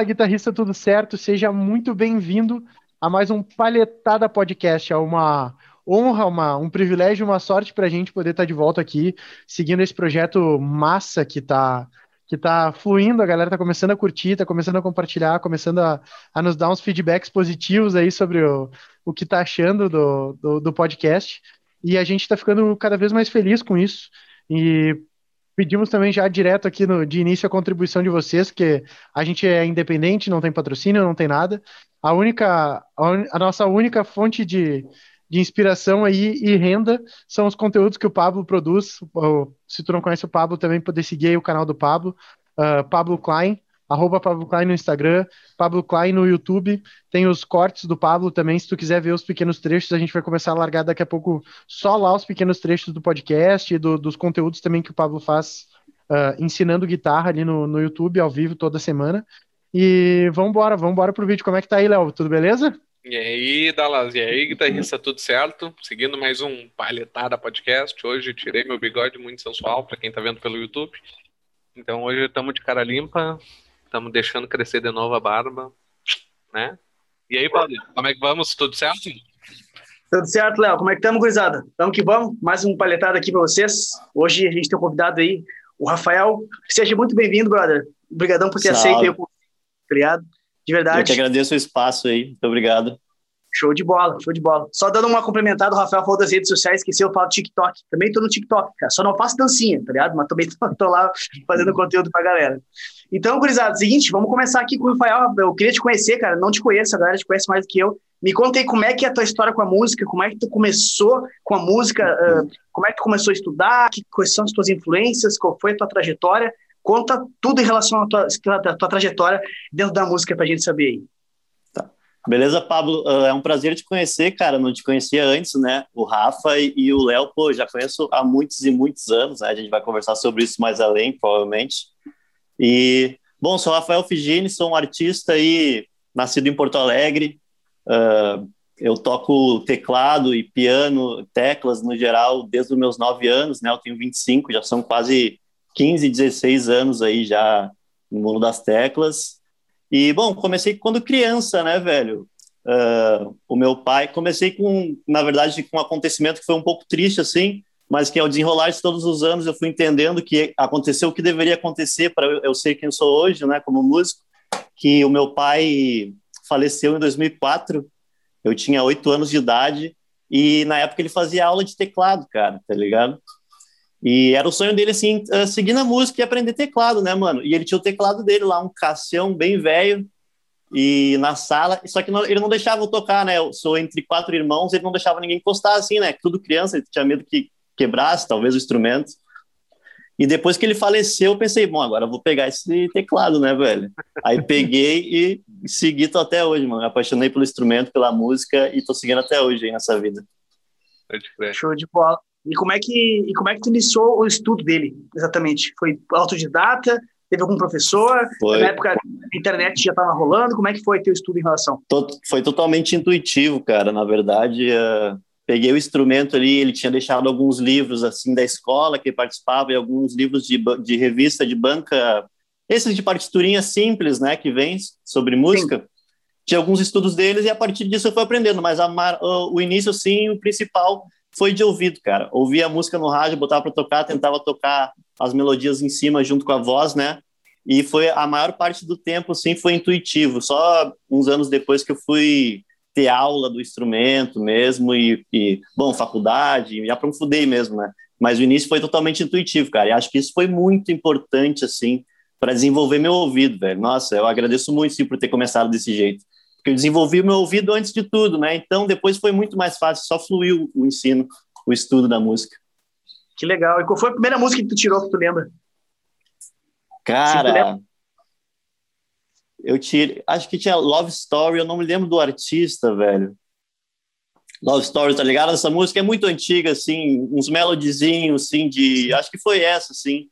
Fala, guitarrista, tudo certo? Seja muito bem-vindo a mais um Palhetada Podcast. É uma honra, uma, um privilégio, uma sorte para a gente poder estar tá de volta aqui, seguindo esse projeto massa que está que tá fluindo, a galera está começando a curtir, está começando a compartilhar, começando a, a, nos dar uns feedbacks positivos aí sobre o, o que está achando do, do, do podcast. E a gente está ficando cada vez mais feliz com isso. E Pedimos também já direto aqui no, de início a contribuição de vocês, que a gente é independente, não tem patrocínio, não tem nada. A única, a, a nossa única fonte de, de inspiração aí e renda são os conteúdos que o Pablo produz. Se tu não conhece o Pablo, também poder seguir o canal do Pablo, uh, Pablo Klein arroba Pablo Klein no Instagram, Pablo Klein no YouTube, tem os cortes do Pablo também, se tu quiser ver os pequenos trechos, a gente vai começar a largar daqui a pouco só lá os pequenos trechos do podcast e do, dos conteúdos também que o Pablo faz uh, ensinando guitarra ali no, no YouTube, ao vivo, toda semana. E vamos embora pro vídeo. Como é que tá aí, Léo? Tudo beleza? E aí, Dallas, e aí, guitarrista, tudo certo? Seguindo mais um Palhetada Podcast. Hoje tirei meu bigode muito sensual, para quem tá vendo pelo YouTube. Então hoje estamos de cara limpa, Estamos deixando crescer de novo a barba, né? E aí, Paulo, como é que vamos? Tudo certo? Tudo certo, Léo. Como é que estamos, gurizada? Vamos que vamos. Mais um palhetado aqui para vocês. Hoje a gente tem um convidado aí, o Rafael. Seja muito bem-vindo, brother. Obrigadão por ter Salve. aceito aí o Obrigado. De verdade. Eu que agradeço o espaço aí. Muito obrigado. Show de bola, show de bola. Só dando uma complementada, o Rafael falou das redes sociais, esqueceu, eu falo do TikTok. Também tô no TikTok, cara. Só não faço dancinha, tá ligado? Mas também tô, tô lá fazendo conteúdo pra galera. Então, gurizada, seguinte, vamos começar aqui com o Rafael. Eu queria te conhecer, cara. Não te conheço, a galera te conhece mais do que eu. Me conta aí como é que é a tua história com a música, como é que tu começou com a música, uh, como é que tu começou a estudar, que, quais são as tuas influências, qual foi a tua trajetória. Conta tudo em relação à tua, à tua trajetória dentro da música pra gente saber aí. Beleza, Pablo? Uh, é um prazer te conhecer, cara. Não te conhecia antes, né? O Rafa e, e o Léo, pô, já conheço há muitos e muitos anos, né? A gente vai conversar sobre isso mais além, provavelmente. E, bom, sou Rafael Figini, sou um artista aí, nascido em Porto Alegre. Uh, eu toco teclado e piano, teclas no geral, desde os meus nove anos, né? Eu tenho 25, já são quase 15, 16 anos aí já no mundo das teclas. E, bom, comecei quando criança, né, velho? Uh, o meu pai, comecei com, na verdade, com um acontecimento que foi um pouco triste, assim, mas que ao desenrolar de todos os anos eu fui entendendo que aconteceu o que deveria acontecer para eu, ser quem eu sou hoje, né, como músico, que o meu pai faleceu em 2004, eu tinha oito anos de idade, e na época ele fazia aula de teclado, cara, tá ligado? E era o sonho dele, assim, eh, seguir na música e aprender teclado, né, mano? E ele tinha o teclado dele lá, um cassião bem velho, e na sala, só que não, ele não deixava eu tocar, né? Eu sou entre quatro irmãos, ele não deixava ninguém encostar, assim, né? Tudo criança, ele tinha medo que quebrasse, talvez, o instrumento. E depois que ele faleceu, eu pensei, bom, agora eu vou pegar esse teclado, né, velho? Aí peguei e segui tô até hoje, mano. Me apaixonei pelo instrumento, pela música e tô seguindo até hoje aí nessa vida. Show de bola. E como é que e como é que tu iniciou o estudo dele, exatamente? Foi autodidata? Teve algum professor? Foi. Na época a internet já estava rolando. Como é que foi teu estudo em relação? Foi totalmente intuitivo, cara. Na verdade, uh, peguei o instrumento ali. Ele tinha deixado alguns livros assim da escola que participava e alguns livros de, de revista de banca, esses de partiturinha simples, né, que vem sobre música. Sim. Tinha alguns estudos deles e a partir disso eu fui aprendendo. Mas a, o início, sim, o principal foi de ouvido, cara. Ouvia a música no rádio, botava para tocar, tentava tocar as melodias em cima junto com a voz, né? E foi a maior parte do tempo, sim, foi intuitivo. Só uns anos depois que eu fui ter aula do instrumento mesmo e, e bom, faculdade, me aprofundei mesmo, né? Mas o início foi totalmente intuitivo, cara. E acho que isso foi muito importante, assim, para desenvolver meu ouvido, velho. Nossa, eu agradeço muito, sim, por ter começado desse jeito porque eu desenvolvi o meu ouvido antes de tudo, né? Então depois foi muito mais fácil, só fluiu o ensino, o estudo da música. Que legal. E qual foi a primeira música que tu tirou que tu lembra? Cara, eu tirei, acho que tinha Love Story, eu não me lembro do artista, velho. Love Story, tá ligado? Essa música é muito antiga, assim, uns melodizinhos, assim, de. Acho que foi essa, assim.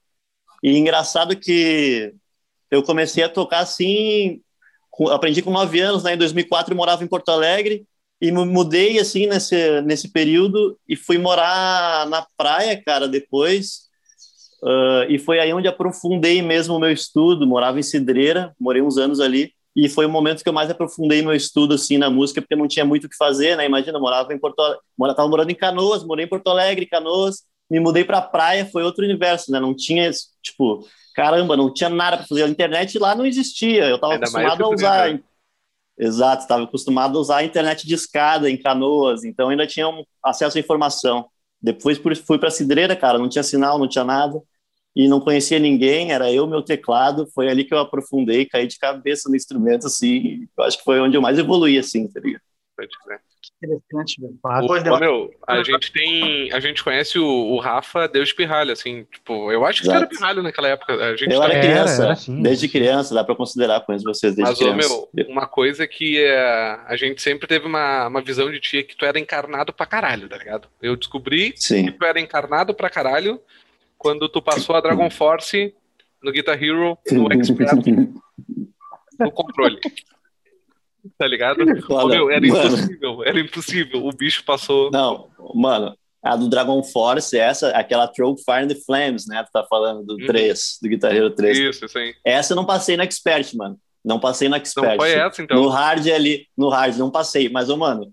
E engraçado que eu comecei a tocar assim, aprendi com nove anos, né? Em 2004 eu morava em Porto Alegre e me mudei assim nesse nesse período e fui morar na praia, cara. Depois Uh, e foi aí onde aprofundei mesmo o meu estudo. Morava em Cidreira, morei uns anos ali. E foi o momento que eu mais aprofundei meu estudo assim na música, porque não tinha muito o que fazer, né? Imagina, eu morava em Porto, morava, tava morando em Canoas, morei em Porto Alegre, Canoas, me mudei para praia, foi outro universo, né? Não tinha tipo, caramba, não tinha nada para fazer. A internet lá não existia. Eu estava acostumado a usar. Né? Exato, estava acostumado a usar a internet de escada em Canoas, então ainda tinha um acesso à informação. Depois fui para Cidreira, cara, não tinha sinal, não tinha nada, e não conhecia ninguém, era eu, meu teclado, foi ali que eu aprofundei, caí de cabeça no instrumento, assim, eu acho que foi onde eu mais evoluí, assim, tá ligado? Interessante, velho. O, meu, a gente tem. A gente conhece o, o Rafa desde pirralho, assim. Tipo, eu acho que Exato. era pirralho naquela época. A gente eu tá... era criança, era, era assim, desde criança, dá pra considerar com vocês desde Mas, criança. Mas, meu, uma coisa que é, a gente sempre teve uma, uma visão de ti que tu era encarnado pra caralho, tá ligado? Eu descobri Sim. que tu era encarnado pra caralho quando tu passou a Dragon Force no Guitar Hero, no Expert, no controle. Tá ligado? Meu, era mano. impossível, era impossível. O bicho passou. Não, mano, a do Dragon Force, essa, aquela Throw Fire in the Flames, né? Tu tá falando do uhum. 3, do Guitar Hero 3. Isso, isso aí. Essa eu não passei no Expert, mano. Não passei no Expert. Não foi essa, então. No hard ali, no hard, não passei. Mas, ô, mano,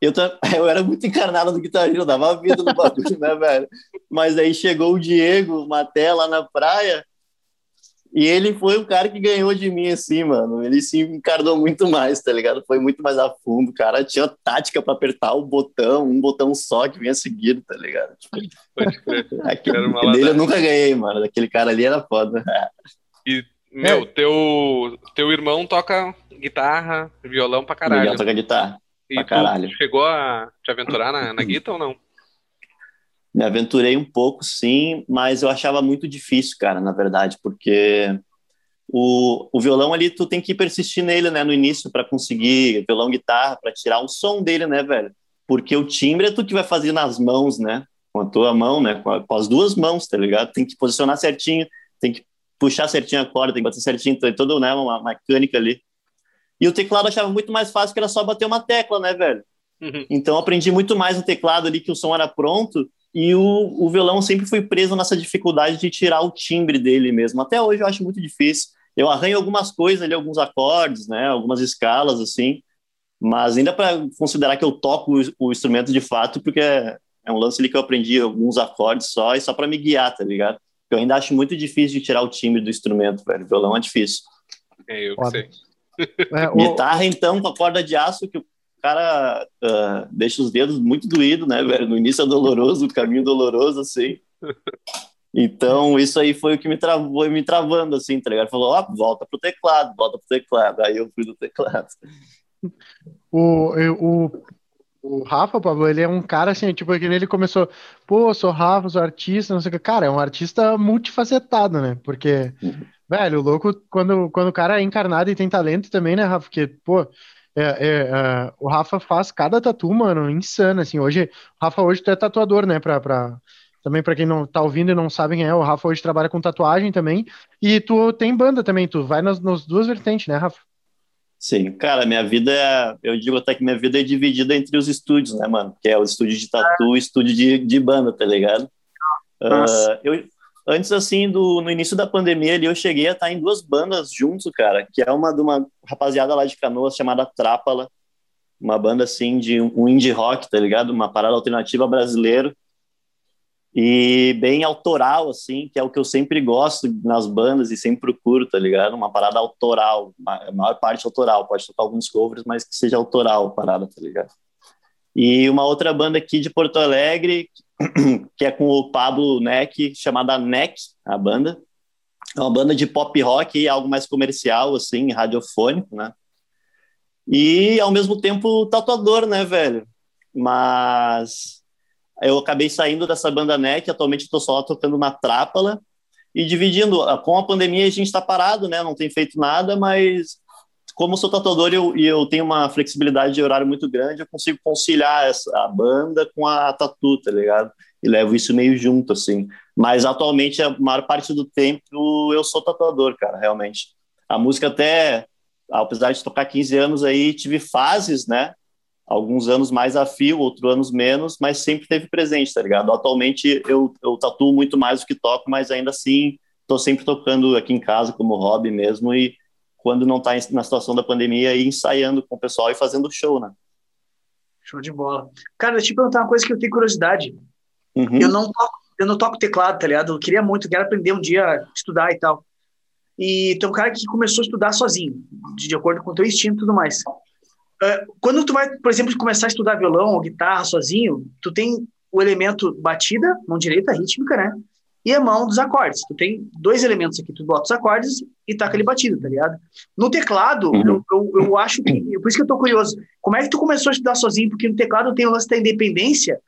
eu, eu era muito encarnado no Guitar Hero, dava vida no bagulho, né, velho? Mas aí chegou o Diego Maté lá na praia, e ele foi o cara que ganhou de mim, assim, mano. Ele se encarnou muito mais, tá ligado? Foi muito mais a fundo. O cara tinha tática para apertar o botão, um botão só que vinha seguido, tá ligado? Tipo, aquele, dele eu nunca ganhei, mano. Daquele cara ali era foda. E, meu, é. teu, teu irmão toca guitarra, violão pra caralho. Miguel toca guitarra. E pra caralho. chegou a te aventurar na, na guitarra ou não? Me aventurei um pouco, sim, mas eu achava muito difícil, cara, na verdade, porque o, o violão ali, tu tem que persistir nele, né, no início, para conseguir violão, guitarra, para tirar o som dele, né, velho? Porque o timbre é tu que vai fazer nas mãos, né? Com a tua mão, né? Com, a, com as duas mãos, tá ligado? Tem que posicionar certinho, tem que puxar certinho a corda, tem que bater certinho, tem toda né, uma mecânica ali. E o teclado eu achava muito mais fácil que era só bater uma tecla, né, velho? Uhum. Então aprendi muito mais no teclado ali que o som era pronto e o, o violão sempre foi preso nessa dificuldade de tirar o timbre dele mesmo. Até hoje eu acho muito difícil. Eu arranho algumas coisas ali, alguns acordes, né, algumas escalas assim, mas ainda para considerar que eu toco o, o, instrumento de fato, porque é, é, um lance ali que eu aprendi alguns acordes só e só para me guiar, tá ligado? Eu ainda acho muito difícil de tirar o timbre do instrumento, velho. O violão é difícil. É, eu que sei. É, o... Guitarra, então, com a corda de aço, que cara uh, deixa os dedos muito doídos, né, velho? No início é doloroso, o caminho doloroso, assim. Então, isso aí foi o que me travou, me travando, assim, tá ligado? Falou, ó, oh, volta pro teclado, volta pro teclado. Aí eu fui do teclado. O, o, o Rafa, Pablo, ele é um cara assim, tipo, que ele começou, pô, sou Rafa, sou artista, não sei o que. Cara, é um artista multifacetado, né? Porque, uhum. velho, o louco, quando, quando o cara é encarnado e tem talento também, né, Rafa? Porque, pô, é, é, é, o Rafa faz cada tatu, mano, insano, assim, hoje, o Rafa hoje tu é tatuador, né, pra, pra, também para quem não tá ouvindo e não sabe quem é, o Rafa hoje trabalha com tatuagem também, e tu tem banda também, tu vai nas, nas duas vertentes, né, Rafa? Sim, cara, minha vida é, eu digo até que minha vida é dividida entre os estúdios, né, mano, que é o estúdio de tatu e o estúdio de, de banda, tá ligado? Uh, eu, antes, assim, do, no início da pandemia ali, eu cheguei a estar em duas bandas juntos, cara, que é uma de uma rapaziada lá de Canoas chamada Trápala, uma banda, assim, de um indie rock, tá ligado? Uma parada alternativa brasileira e bem autoral, assim, que é o que eu sempre gosto nas bandas e sempre procuro, tá ligado? Uma parada autoral, a maior parte autoral, pode tocar alguns covers, mas que seja autoral a parada, tá ligado? E uma outra banda aqui de Porto Alegre, que é com o Pablo Neck, chamada Neck, a banda. É uma banda de pop rock, algo mais comercial, assim, radiofônico, né? E, ao mesmo tempo, tatuador, né, velho? Mas eu acabei saindo dessa banda Neck, atualmente estou só tocando na Trápala e dividindo. Com a pandemia a gente está parado, né? Não tem feito nada, mas como sou tatuador eu, e eu tenho uma flexibilidade de horário muito grande, eu consigo conciliar essa, a banda com a tatu, tá ligado? E levo isso meio junto, assim. Mas atualmente, a maior parte do tempo, eu sou tatuador, cara, realmente. A música até, apesar de tocar 15 anos aí, tive fases, né? alguns anos mais a fio, outros anos menos, mas sempre teve presente, tá ligado? Atualmente eu, eu tatuo muito mais do que toco, mas ainda assim tô sempre tocando aqui em casa como hobby mesmo e quando não tá na situação da pandemia, ir ensaiando com o pessoal e fazendo show, né? Show de bola. Cara, deixa eu te perguntar uma coisa que eu tenho curiosidade. Uhum. Eu, não toco, eu não toco teclado, tá ligado? Eu queria muito, quero aprender um dia estudar e tal. E tem um cara que começou a estudar sozinho, de, de acordo com o teu instinto e tudo mais. Uh, quando tu vai, por exemplo, começar a estudar violão ou guitarra sozinho, tu tem o elemento batida, mão direita, rítmica, né? E a mão dos acordes. Tu tem dois elementos aqui, tu bota os acordes e taca ele batido, tá ligado? No teclado, uhum. eu, eu, eu, acho que, por isso que eu tô curioso, como é que tu começou a estudar sozinho? Porque no teclado tem o lance da independência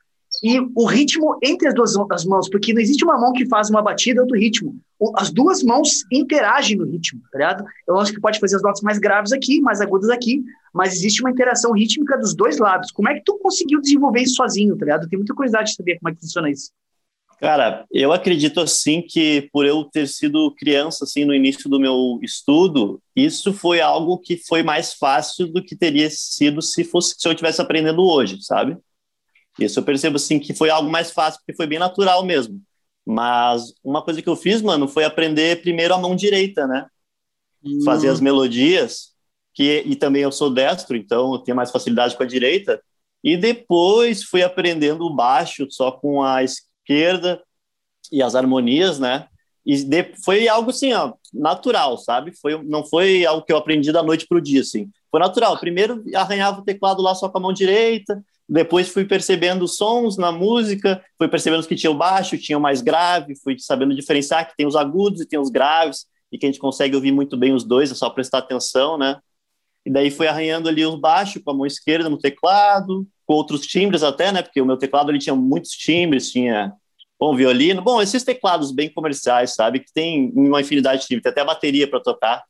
e o ritmo entre as duas as mãos, porque não existe uma mão que faz uma batida e outro ritmo. As duas mãos interagem no ritmo, tá ligado? Eu acho que pode fazer as notas mais graves aqui, mais agudas aqui, mas existe uma interação rítmica dos dois lados. Como é que tu conseguiu desenvolver isso sozinho, tá ligado? Eu tenho muita curiosidade de saber como é que funciona isso. Cara, eu acredito assim que por eu ter sido criança assim no início do meu estudo, isso foi algo que foi mais fácil do que teria sido se fosse se eu tivesse aprendendo hoje, sabe? Isso eu percebo assim que foi algo mais fácil porque foi bem natural mesmo. Mas uma coisa que eu fiz, mano, foi aprender primeiro a mão direita, né? Hum. Fazer as melodias, que e também eu sou destro, então eu tenho mais facilidade com a direita. E depois fui aprendendo o baixo só com a esquerda e as harmonias, né? E de, foi algo assim, ó, natural, sabe? Foi, não foi algo que eu aprendi da noite para o dia, assim. Foi natural. Primeiro arranhava o teclado lá só com a mão direita, depois fui percebendo sons na música, fui percebendo que tinha o baixo, tinha o mais grave, fui sabendo diferenciar que tem os agudos e tem os graves, e que a gente consegue ouvir muito bem os dois, é só prestar atenção, né? E daí fui arranhando ali os baixos com a mão esquerda no teclado, com outros timbres até, né? Porque o meu teclado ele tinha muitos timbres, tinha bom violino, bom esses teclados bem comerciais, sabe? Que tem uma infinidade de timbres, tem até bateria para tocar.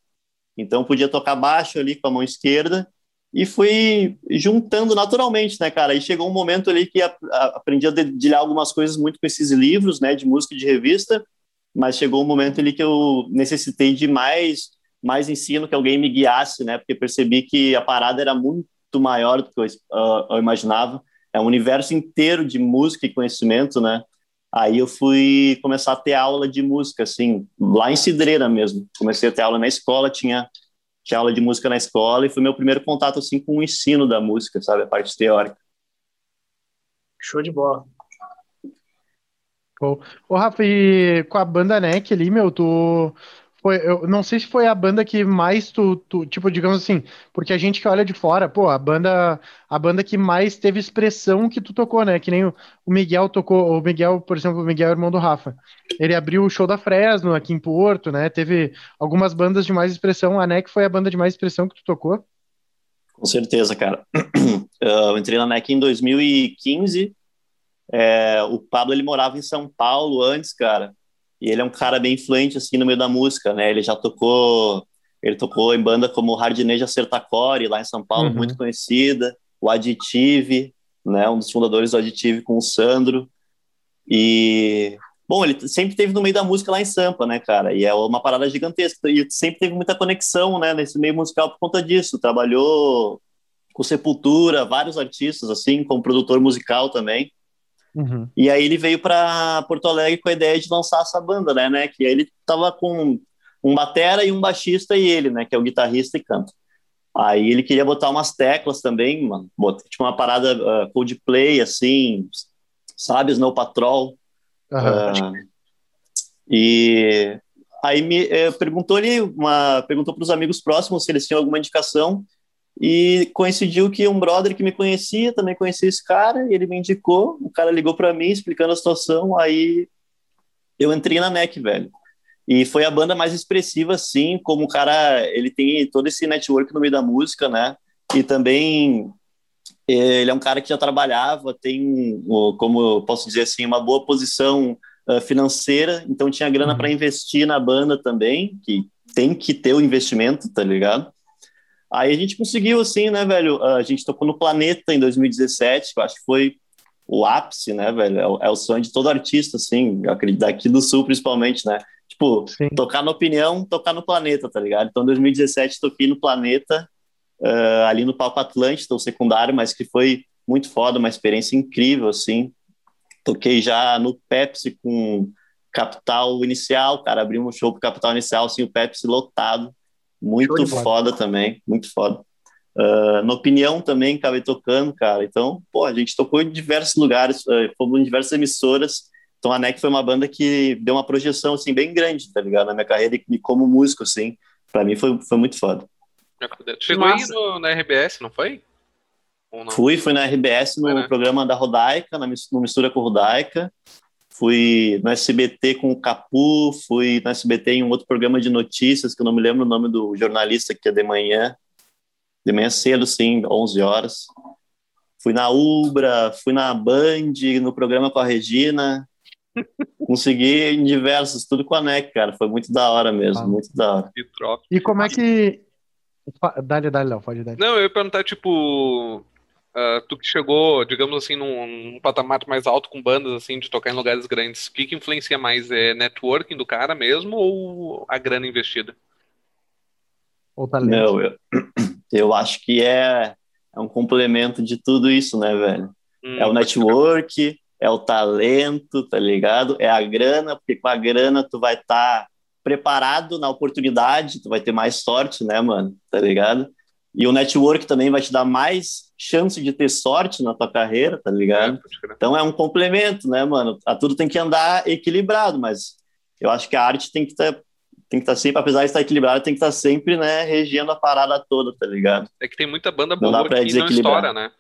Então podia tocar baixo ali com a mão esquerda e fui juntando naturalmente, né, cara? E chegou um momento ali que a, a, aprendi a dedilhar algumas coisas muito com esses livros, né, de música e de revista, mas chegou um momento ali que eu necessitei de mais mais ensino, que alguém me guiasse, né? Porque percebi que a parada era muito maior do que eu, uh, eu imaginava. É um universo inteiro de música e conhecimento, né? Aí eu fui começar a ter aula de música, assim, lá em Cidreira mesmo. Comecei a ter aula na escola, tinha, tinha aula de música na escola e foi meu primeiro contato, assim, com o ensino da música, sabe? A parte teórica. Show de bola. Ô, Rafa, e com a banda NEC ali, meu, tu, foi, eu não sei se foi a banda que mais tu, tu, tipo, digamos assim, porque a gente que olha de fora, pô, a banda, a banda que mais teve expressão que tu tocou, né? Que nem o, o Miguel tocou, o Miguel, por exemplo, o Miguel é irmão do Rafa. Ele abriu o show da Fresno aqui em Porto, né? Teve algumas bandas de mais expressão. A NEC foi a banda de mais expressão que tu tocou? Com certeza, cara. Eu entrei na NEC em 2015. É, o Pablo ele morava em São Paulo antes, cara. E ele é um cara bem influente assim no meio da música, né? Ele já tocou, ele tocou em banda como Hardneja Sertacore lá em São Paulo, uhum. muito conhecida, o Additive, né? Um dos fundadores do Additive com o Sandro. E bom, ele sempre teve no meio da música lá em Sampa, né, cara? E é uma parada gigantesca. E sempre teve muita conexão, né, nesse meio musical por conta disso. Trabalhou com Sepultura, vários artistas assim, como produtor musical também. Uhum. E aí ele veio para Porto Alegre com a ideia de lançar essa banda, né? né que ele tava com um batera e um baixista e ele, né? Que é o guitarrista e canta. Aí ele queria botar umas teclas também, mano. Tipo uma parada uh, Coldplay, assim, sabe? Snow Patrol. Uhum. Uh, e aí me eh, perguntou ali, uma, perguntou para os amigos próximos se eles tinham alguma indicação e coincidiu que um brother que me conhecia também conhecia esse cara, e ele me indicou. O cara ligou para mim explicando a situação. Aí eu entrei na NEC, velho. E foi a banda mais expressiva, assim, como o cara, ele tem todo esse network no meio da música, né? E também ele é um cara que já trabalhava, tem, como eu posso dizer assim, uma boa posição uh, financeira, então tinha grana uhum. para investir na banda também, que tem que ter o investimento, tá ligado? Aí a gente conseguiu, assim, né, velho? A gente tocou no Planeta em 2017, que eu acho que foi o ápice, né, velho? É o, é o sonho de todo artista, assim, daqui do Sul principalmente, né? Tipo, Sim. tocar na opinião, tocar no Planeta, tá ligado? Então, em 2017, toquei no Planeta, uh, ali no Palco Atlântida, o secundário, mas que foi muito foda, uma experiência incrível, assim. Toquei já no Pepsi com Capital Inicial, cara, abrimos um show pro Capital Inicial, assim, o Pepsi lotado, muito foda também, muito foda. Uh, na opinião também acabei tocando, cara. Então, pô, a gente tocou em diversos lugares, uh, fomos em diversas emissoras. Então, a NEC foi uma banda que deu uma projeção, assim, bem grande, tá ligado? Na minha carreira e como músico, assim. Pra mim foi, foi muito foda. Chegou aí no, na RBS, não foi? Não? Fui, fui na RBS no né? programa da Rodaica, na, no Mistura com Rodaica. Fui no SBT com o Capu, fui no SBT em um outro programa de notícias, que eu não me lembro o nome do jornalista, que é de manhã. De manhã cedo, sim, 11 horas. Fui na Ubra, fui na Band, no programa com a Regina. Consegui em diversos, tudo com a NEC, cara. Foi muito da hora mesmo, ah. muito da hora. E como é que Dá-lhe, dá-lhe, Léo, pode dar. Não, eu ia perguntar, tipo, uh, tu que chegou, digamos assim, num, num, patamar mais alto com bandas, assim, de tocar em lugares grandes, o que que influencia mais? É networking do cara mesmo ou a grana investida? Ou talento? Não, eu, eu acho que é, é um complemento de tudo isso, né, velho? Hum, é o network, é o talento, tá ligado? É a grana, porque com a grana tu vai estar... Tá preparado na oportunidade, tu vai ter mais sorte, né, mano? Tá ligado? E o network também vai te dar mais chance de ter sorte na tua carreira, tá ligado? É, então é um complemento, né, mano? A tudo tem que andar equilibrado, mas eu acho que a arte tem que estar tá, tem que estar tá sempre, apesar de estar equilibrada, tem que estar tá sempre, né, regendo a parada toda, tá ligado? É que tem muita banda boa não que não estoura, né?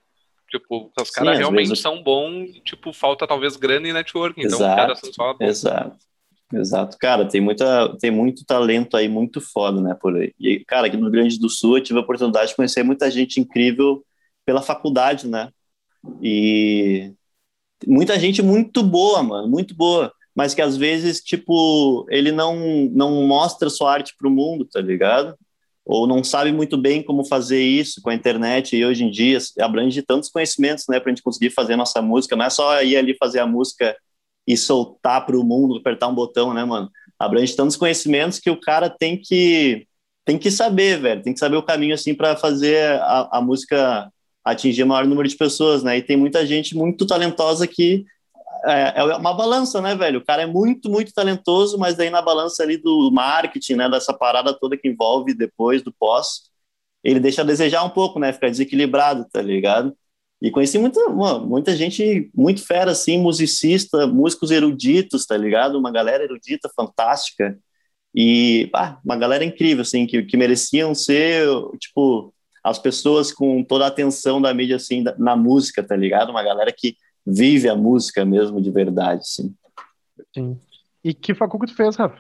Tipo, os caras realmente vezes... são bons, tipo, falta talvez grana e network, então exato, os caras são só Exato. Exato, cara, tem, muita, tem muito talento aí, muito foda, né, por aí. E, cara, aqui no Rio Grande do Sul eu tive a oportunidade de conhecer muita gente incrível pela faculdade, né, e muita gente muito boa, mano, muito boa, mas que às vezes, tipo, ele não, não mostra sua arte pro mundo, tá ligado? Ou não sabe muito bem como fazer isso com a internet. E hoje em dia abrange tantos conhecimentos, né, pra gente conseguir fazer nossa música, não é só ir ali fazer a música e soltar para o mundo, apertar um botão, né, mano? Abrange tantos conhecimentos que o cara tem que tem que saber, velho, tem que saber o caminho assim para fazer a, a, música atingir o maior número de pessoas, né? E tem muita gente muito talentosa que é, é, uma balança, né, velho? O cara é muito, muito talentoso, mas daí na balança ali do marketing, né, dessa parada toda que envolve depois do pós, ele deixa a desejar um pouco, né? Fica desequilibrado, tá ligado? E conheci muita, muita gente muito fera, assim, musicista, músicos eruditos, tá ligado? Uma galera erudita fantástica. E ah, uma galera incrível, assim, que, que mereciam ser, tipo, as pessoas com toda a atenção da mídia, assim, da, na música, tá ligado? Uma galera que vive a música mesmo de verdade, assim. Sim. E que faculdade tu fez, Rafa?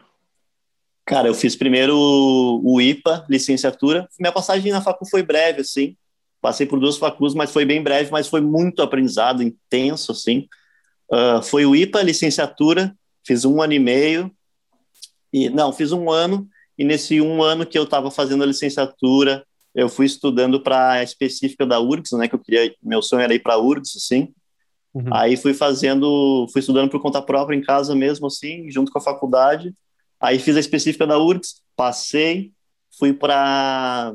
Cara, eu fiz primeiro o IPA, licenciatura. Minha passagem na facu foi breve, assim. Passei por duas faculdades, mas foi bem breve, mas foi muito aprendizado, intenso, assim. Uh, foi o IPA, licenciatura, fiz um ano e meio, e não, fiz um ano, e nesse um ano que eu estava fazendo a licenciatura, eu fui estudando para a específica da URGS, né, que eu queria, meu sonho era ir para a URGS, assim, uhum. aí fui fazendo, fui estudando por conta própria em casa mesmo, assim, junto com a faculdade, aí fiz a específica da URGS, passei, fui para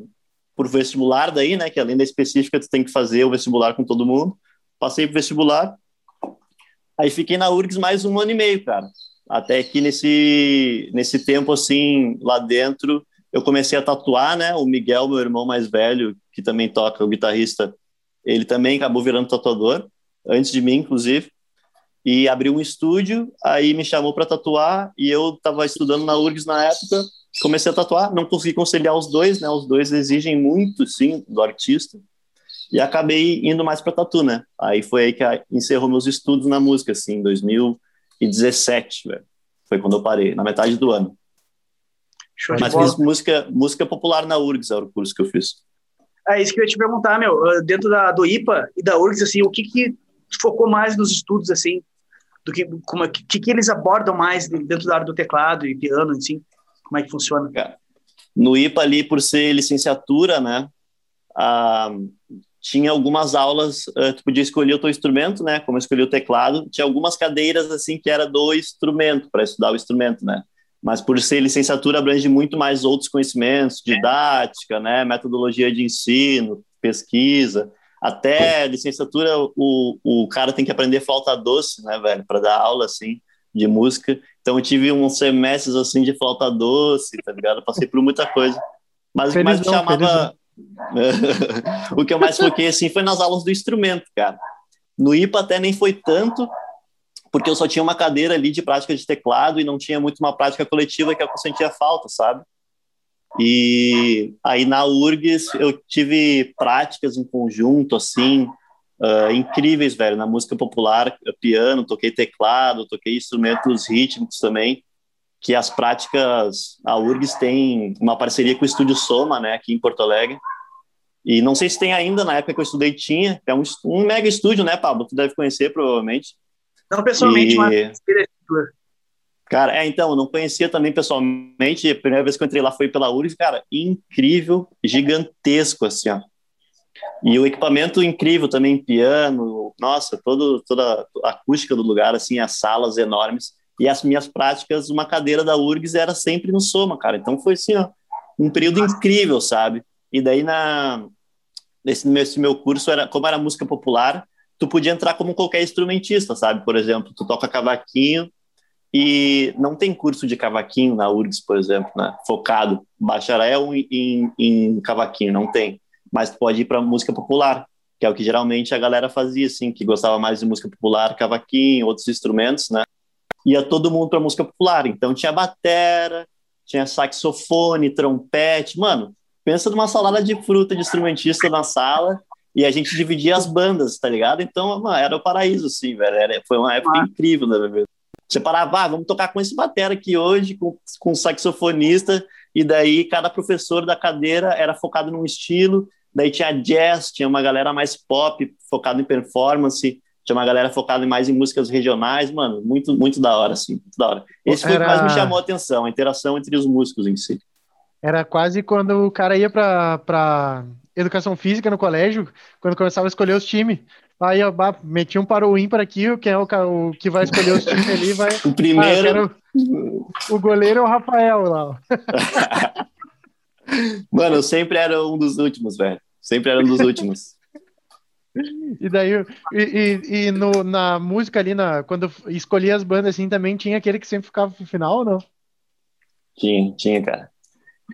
por vestibular daí, né, que além da específica tu tem que fazer o vestibular com todo mundo. Passei pro vestibular, aí fiquei na URGS mais um ano e meio, cara. Até que nesse, nesse tempo, assim, lá dentro, eu comecei a tatuar, né, o Miguel, meu irmão mais velho, que também toca, o guitarrista, ele também acabou virando tatuador, antes de mim, inclusive, e abriu um estúdio, aí me chamou para tatuar, e eu estava estudando na URGS na época, comecei a tatuar, não consegui conciliar os dois, né? Os dois exigem muito, sim, do artista. E acabei indo mais para tatu, né? Aí foi aí que encerrou meus estudos na música, assim, em 2017, velho. Foi quando eu parei, na metade do ano. Show Mas fiz música, música popular na URGS, era o curso que eu fiz. É isso que eu ia te perguntar, meu. Ah, dentro da, do IPA e da URGS, assim, o que que focou mais nos estudos, assim? Do que, como, que, que eles abordam mais dentro da área do teclado e piano, assim? Como é que funciona? No IPA ali, por ser licenciatura, né, ah, tinha algumas aulas, uh, tu podia escolher o teu instrumento, né, como eu escolhi o teclado, tinha algumas cadeiras, assim, que era do instrumento, para estudar o instrumento, né. mas por ser licenciatura abrange muito mais outros conhecimentos, didática, né, metodologia de ensino, pesquisa, até licenciatura o, o cara tem que aprender flauta doce, né, velho, para dar aula assim de música. Então eu tive uns semestres assim de flauta doce, tá ligado? passei por muita coisa. Mas o que mais me chamava o que eu mais foquei assim foi nas aulas do instrumento, cara. No IPA até nem foi tanto, porque eu só tinha uma cadeira ali de prática de teclado e não tinha muito uma prática coletiva que eu sentia falta, sabe? E aí na URGS eu tive práticas em conjunto, assim, uh, incríveis, velho, na música popular, piano, toquei teclado, toquei instrumentos rítmicos também, que as práticas, a URGS tem uma parceria com o Estúdio Soma, né, aqui em Porto Alegre, e não sei se tem ainda, na época que eu estudei tinha, é um, um mega estúdio, né, Pablo? Tu deve conhecer, provavelmente. Não pessoalmente, e... mas... Cara, é, então, eu não conhecia também pessoalmente, a primeira vez que eu entrei lá foi pela URGS, cara, incrível, gigantesco, assim, ó. E o equipamento incrível também, piano, nossa, todo, toda a acústica do lugar, assim, as salas enormes. E as minhas práticas, uma cadeira da URGS era sempre no Soma, cara. Então foi assim, ó, um período incrível, sabe? E daí na nesse meu, meu curso era como era música popular, tu podia entrar como qualquer instrumentista, sabe? Por exemplo, tu toca cavaquinho e não tem curso de cavaquinho na URGS, por exemplo, né? Focado bacharel em, em cavaquinho, não tem. Mas tu pode ir para música popular, que é o que geralmente a galera fazia, assim, que gostava mais de música popular, cavaquinho, outros instrumentos, né? Ia todo mundo para música popular. Então tinha batera, tinha saxofone, trompete, mano. Pensa numa salada de fruta de instrumentista na sala e a gente dividia as bandas, tá ligado? Então, mano, era o paraíso, assim, velho. Era, foi uma época ah. incrível, né, velho? Você parava, ah, vamos tocar com esse batera aqui hoje, com, com saxofonista, e daí cada professor da cadeira era focado num estilo, daí tinha jazz, tinha uma galera mais pop, focada em performance, tinha uma galera focada mais em músicas regionais, mano, muito, muito da hora, assim, muito da hora. Esse foi o que mais me chamou a atenção, a interação entre os músicos em si. Era quase quando o cara ia para educação física no colégio, quando começava a escolher os times. Aí eu meti um para o ímpar aqui, quem é o, o que vai escolher os times ali vai. O primeiro. Ah, o goleiro é o Rafael lá. Mano, eu sempre era um dos últimos, velho. Sempre era um dos últimos. E daí, e, e, e no, na música ali, na, quando escolhia as bandas assim, também tinha aquele que sempre ficava pro final ou não? Tinha, tinha, cara.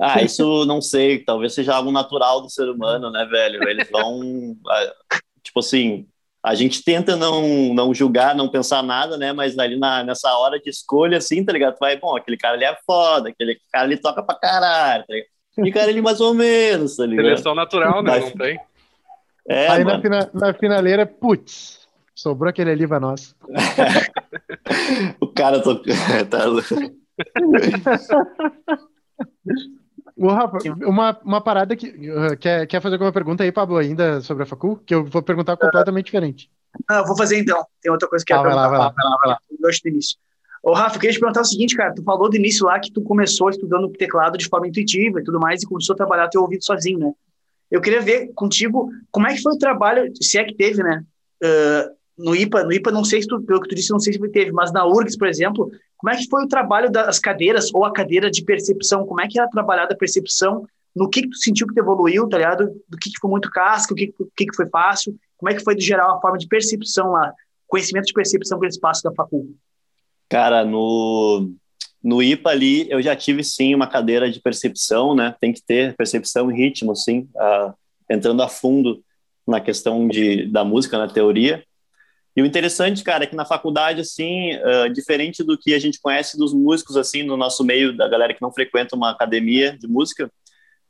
Ah, isso não sei, talvez seja algo natural do ser humano, né, velho? Eles vão. Tipo assim, a gente tenta não, não julgar, não pensar nada, né? Mas ali na, nessa hora de escolha, assim, tá ligado? Tu vai, bom, aquele cara ali é foda, aquele cara ali toca pra caralho, tá ligado? E cara ali mais ou menos, tá ligado? Seleção natural, né? Não tem. É, Aí na, fina, na finaleira, putz, sobrou aquele ali pra nós. o cara tocou. tá... O Rafa, uma, uma parada que. Uh, quer, quer fazer alguma pergunta aí, Pablo, ainda sobre a Facul? Que eu vou perguntar completamente diferente. Não, eu vou fazer então. Tem outra coisa que eu ah, vai lá, vai lá, vai lá, vai lá. Eu gosto do início. Ô, Rafa, eu queria te perguntar o seguinte, cara. Tu falou do início lá que tu começou estudando teclado de forma intuitiva e tudo mais, e começou a trabalhar teu ouvido sozinho, né? Eu queria ver contigo como é que foi o trabalho, se é que teve, né? Uh, no IPA, no IPA não sei se tu, pelo que tu disse, não sei se teve, mas na URGS, por exemplo, como é que foi o trabalho das cadeiras ou a cadeira de percepção? Como é que era trabalhada a percepção? No que, que tu sentiu que tu evoluiu, tá ligado? Do que, que foi muito casca, o que, que, que foi fácil? Como é que foi, do geral, a forma de percepção lá? Conhecimento de percepção que eles passam da facul? Cara, no, no IPA ali, eu já tive, sim, uma cadeira de percepção, né? Tem que ter percepção e ritmo, sim. Entrando a fundo na questão de, da música, na teoria. E o interessante, cara, é que na faculdade, assim, uh, diferente do que a gente conhece dos músicos, assim, no nosso meio, da galera que não frequenta uma academia de música,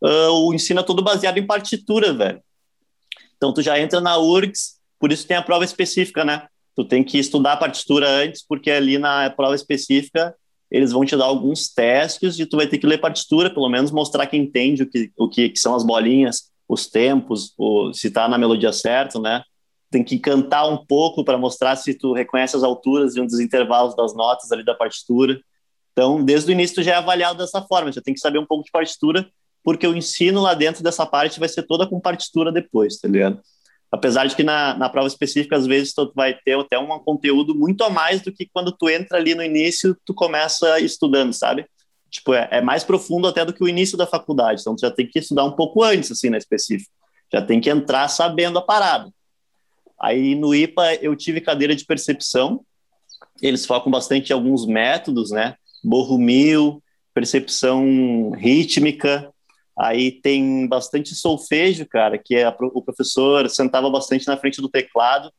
uh, o ensino é todo baseado em partitura, velho. Então, tu já entra na URGS, por isso tem a prova específica, né? Tu tem que estudar a partitura antes, porque ali na prova específica eles vão te dar alguns testes e tu vai ter que ler partitura, pelo menos mostrar que entende o que, o que, que são as bolinhas, os tempos, o, se tá na melodia certa, né? tem que cantar um pouco para mostrar se tu reconhece as alturas e um dos intervalos das notas ali da partitura. Então, desde o início tu já é avaliado dessa forma, já tem que saber um pouco de partitura, porque o ensino lá dentro dessa parte vai ser toda com partitura depois, tá ligado? Apesar de que na, na prova específica, às vezes, tu vai ter até um conteúdo muito a mais do que quando tu entra ali no início, tu começa estudando, sabe? tipo, é, é, mais profundo até do que o início da faculdade. Então, tu já tem que estudar um pouco antes, assim, na específico. Já tem que entrar sabendo a parada. Aí no IPA eu tive cadeira de percepção. Eles focam bastante em alguns métodos, né? Borromil, percepção rítmica. Aí tem bastante solfejo, cara, que é a, o professor sentava bastante na frente do teclado,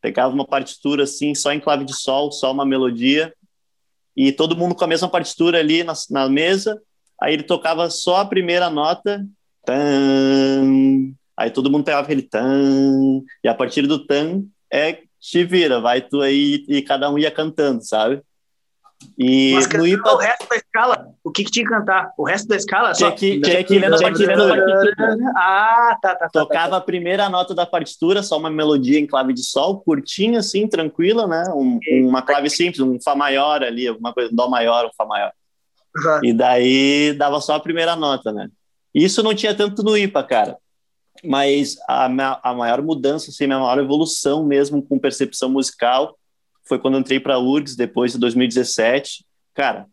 pegava uma partitura assim, só em clave de sol, só uma melodia, e todo mundo com a mesma partitura ali na, na mesa. Aí ele tocava só a primeira nota, tan, Aí todo mundo pegava aquele tan, e a partir do tan é te vira, vai tu aí e cada um ia cantando, sabe? E Mas no IPA... o resto da escala, o que, que tinha que cantar? O resto da escala tinha só... Que, tinha que ler na partitura. Ah, tá, tá, tá. Tocava tá, tá. a primeira nota da partitura, só uma melodia em clave de sol, curtinha assim, tranquila, né? Um, uma clave simples, um Fá maior ali, alguma coisa, Dó maior, um Fá maior. Uhum. E daí dava só a primeira nota, né? Isso não tinha tanto no IPA, cara mas a, a maior mudança, assim, a maior evolução mesmo com percepção musical foi quando eu entrei para a URGS depois de 2017. Cara,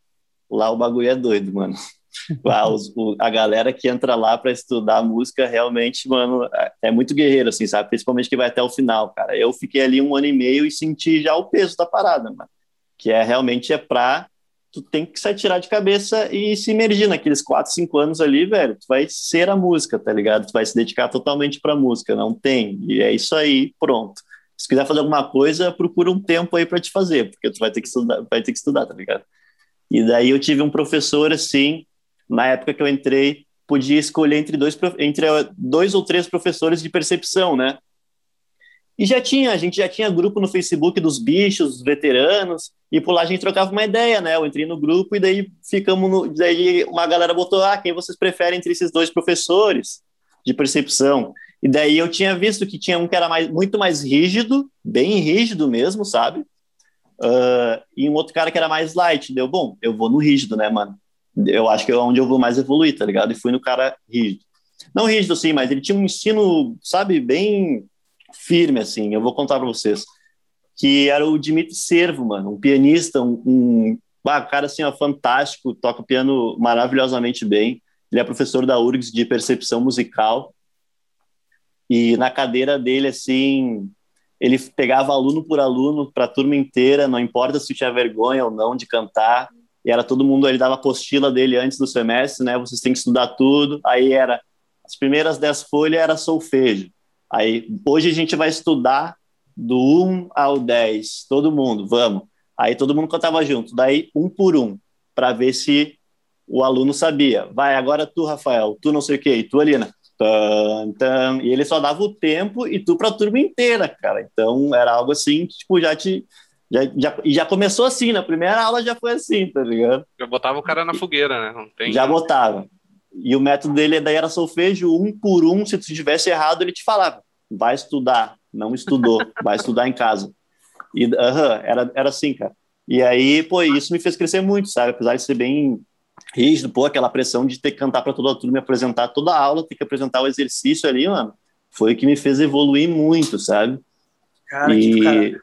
lá o bagulho é doido, mano. Lá os, o, a galera que entra lá para estudar música realmente, mano, é, é muito guerreiro, assim, sabe? Principalmente que vai até o final, cara. Eu fiquei ali um ano e meio e senti já o peso da parada, mano. Que é realmente é para tu tem que se atirar de cabeça e se imergir naqueles 4, 5 anos ali, velho. Tu vai ser a música, tá ligado? Tu vai se dedicar totalmente pra música, não tem. E é isso aí, pronto. Se quiser fazer alguma coisa, procura um tempo aí para te fazer, porque tu vai ter que estudar, vai ter que estudar, tá ligado? E daí eu tive um professor assim, na época que eu entrei, podia escolher entre dois entre dois ou três professores de percepção, né? E já tinha, a gente já tinha grupo no Facebook dos bichos, dos veteranos, e por lá a gente trocava uma ideia, né? Eu entrei no grupo e daí ficamos no. Daí uma galera botou, ah, quem vocês preferem entre esses dois professores de percepção? E daí eu tinha visto que tinha um que era mais, muito mais rígido, bem rígido mesmo, sabe? Uh, e um outro cara que era mais light. Deu, bom, eu vou no rígido, né, mano? Eu acho que é onde eu vou mais evoluir, tá ligado? E fui no cara rígido. Não rígido, sim, mas ele tinha um ensino, sabe, bem firme, assim. Eu vou contar para vocês. Que era o Dimitri Servo, mano, um pianista, um, um ah, cara assim, ó, fantástico, toca piano maravilhosamente bem. Ele é professor da URGS de percepção musical. E na cadeira dele, assim, ele pegava aluno por aluno para a turma inteira, não importa se tinha vergonha ou não de cantar. E era todo mundo, ele dava apostila dele antes do semestre, né? Vocês têm que estudar tudo. Aí era as primeiras dez folhas era solfejo. Aí, hoje a gente vai estudar do 1 ao 10, todo mundo, vamos. Aí todo mundo cantava junto, daí um por um, para ver se o aluno sabia. Vai, agora tu, Rafael, tu não sei o quê, tu, Alina. E ele só dava o tempo e tu para a turma inteira, cara. Então era algo assim, tipo, já te. Já, já, já começou assim, na primeira aula já foi assim, tá ligado? Já botava o cara na fogueira, né? Tem... Já botava. E o método dele daí era solfejo um por um. Se tu tivesse errado, ele te falava: vai estudar. Não estudou, vai estudar em casa. E uh -huh, era, era assim, cara. E aí, pô, isso me fez crescer muito, sabe? Apesar de ser bem rígido, pô, aquela pressão de ter que cantar para toda a turma, me apresentar toda a aula, ter que apresentar o exercício ali, mano, foi o que me fez evoluir muito, sabe? Cara, e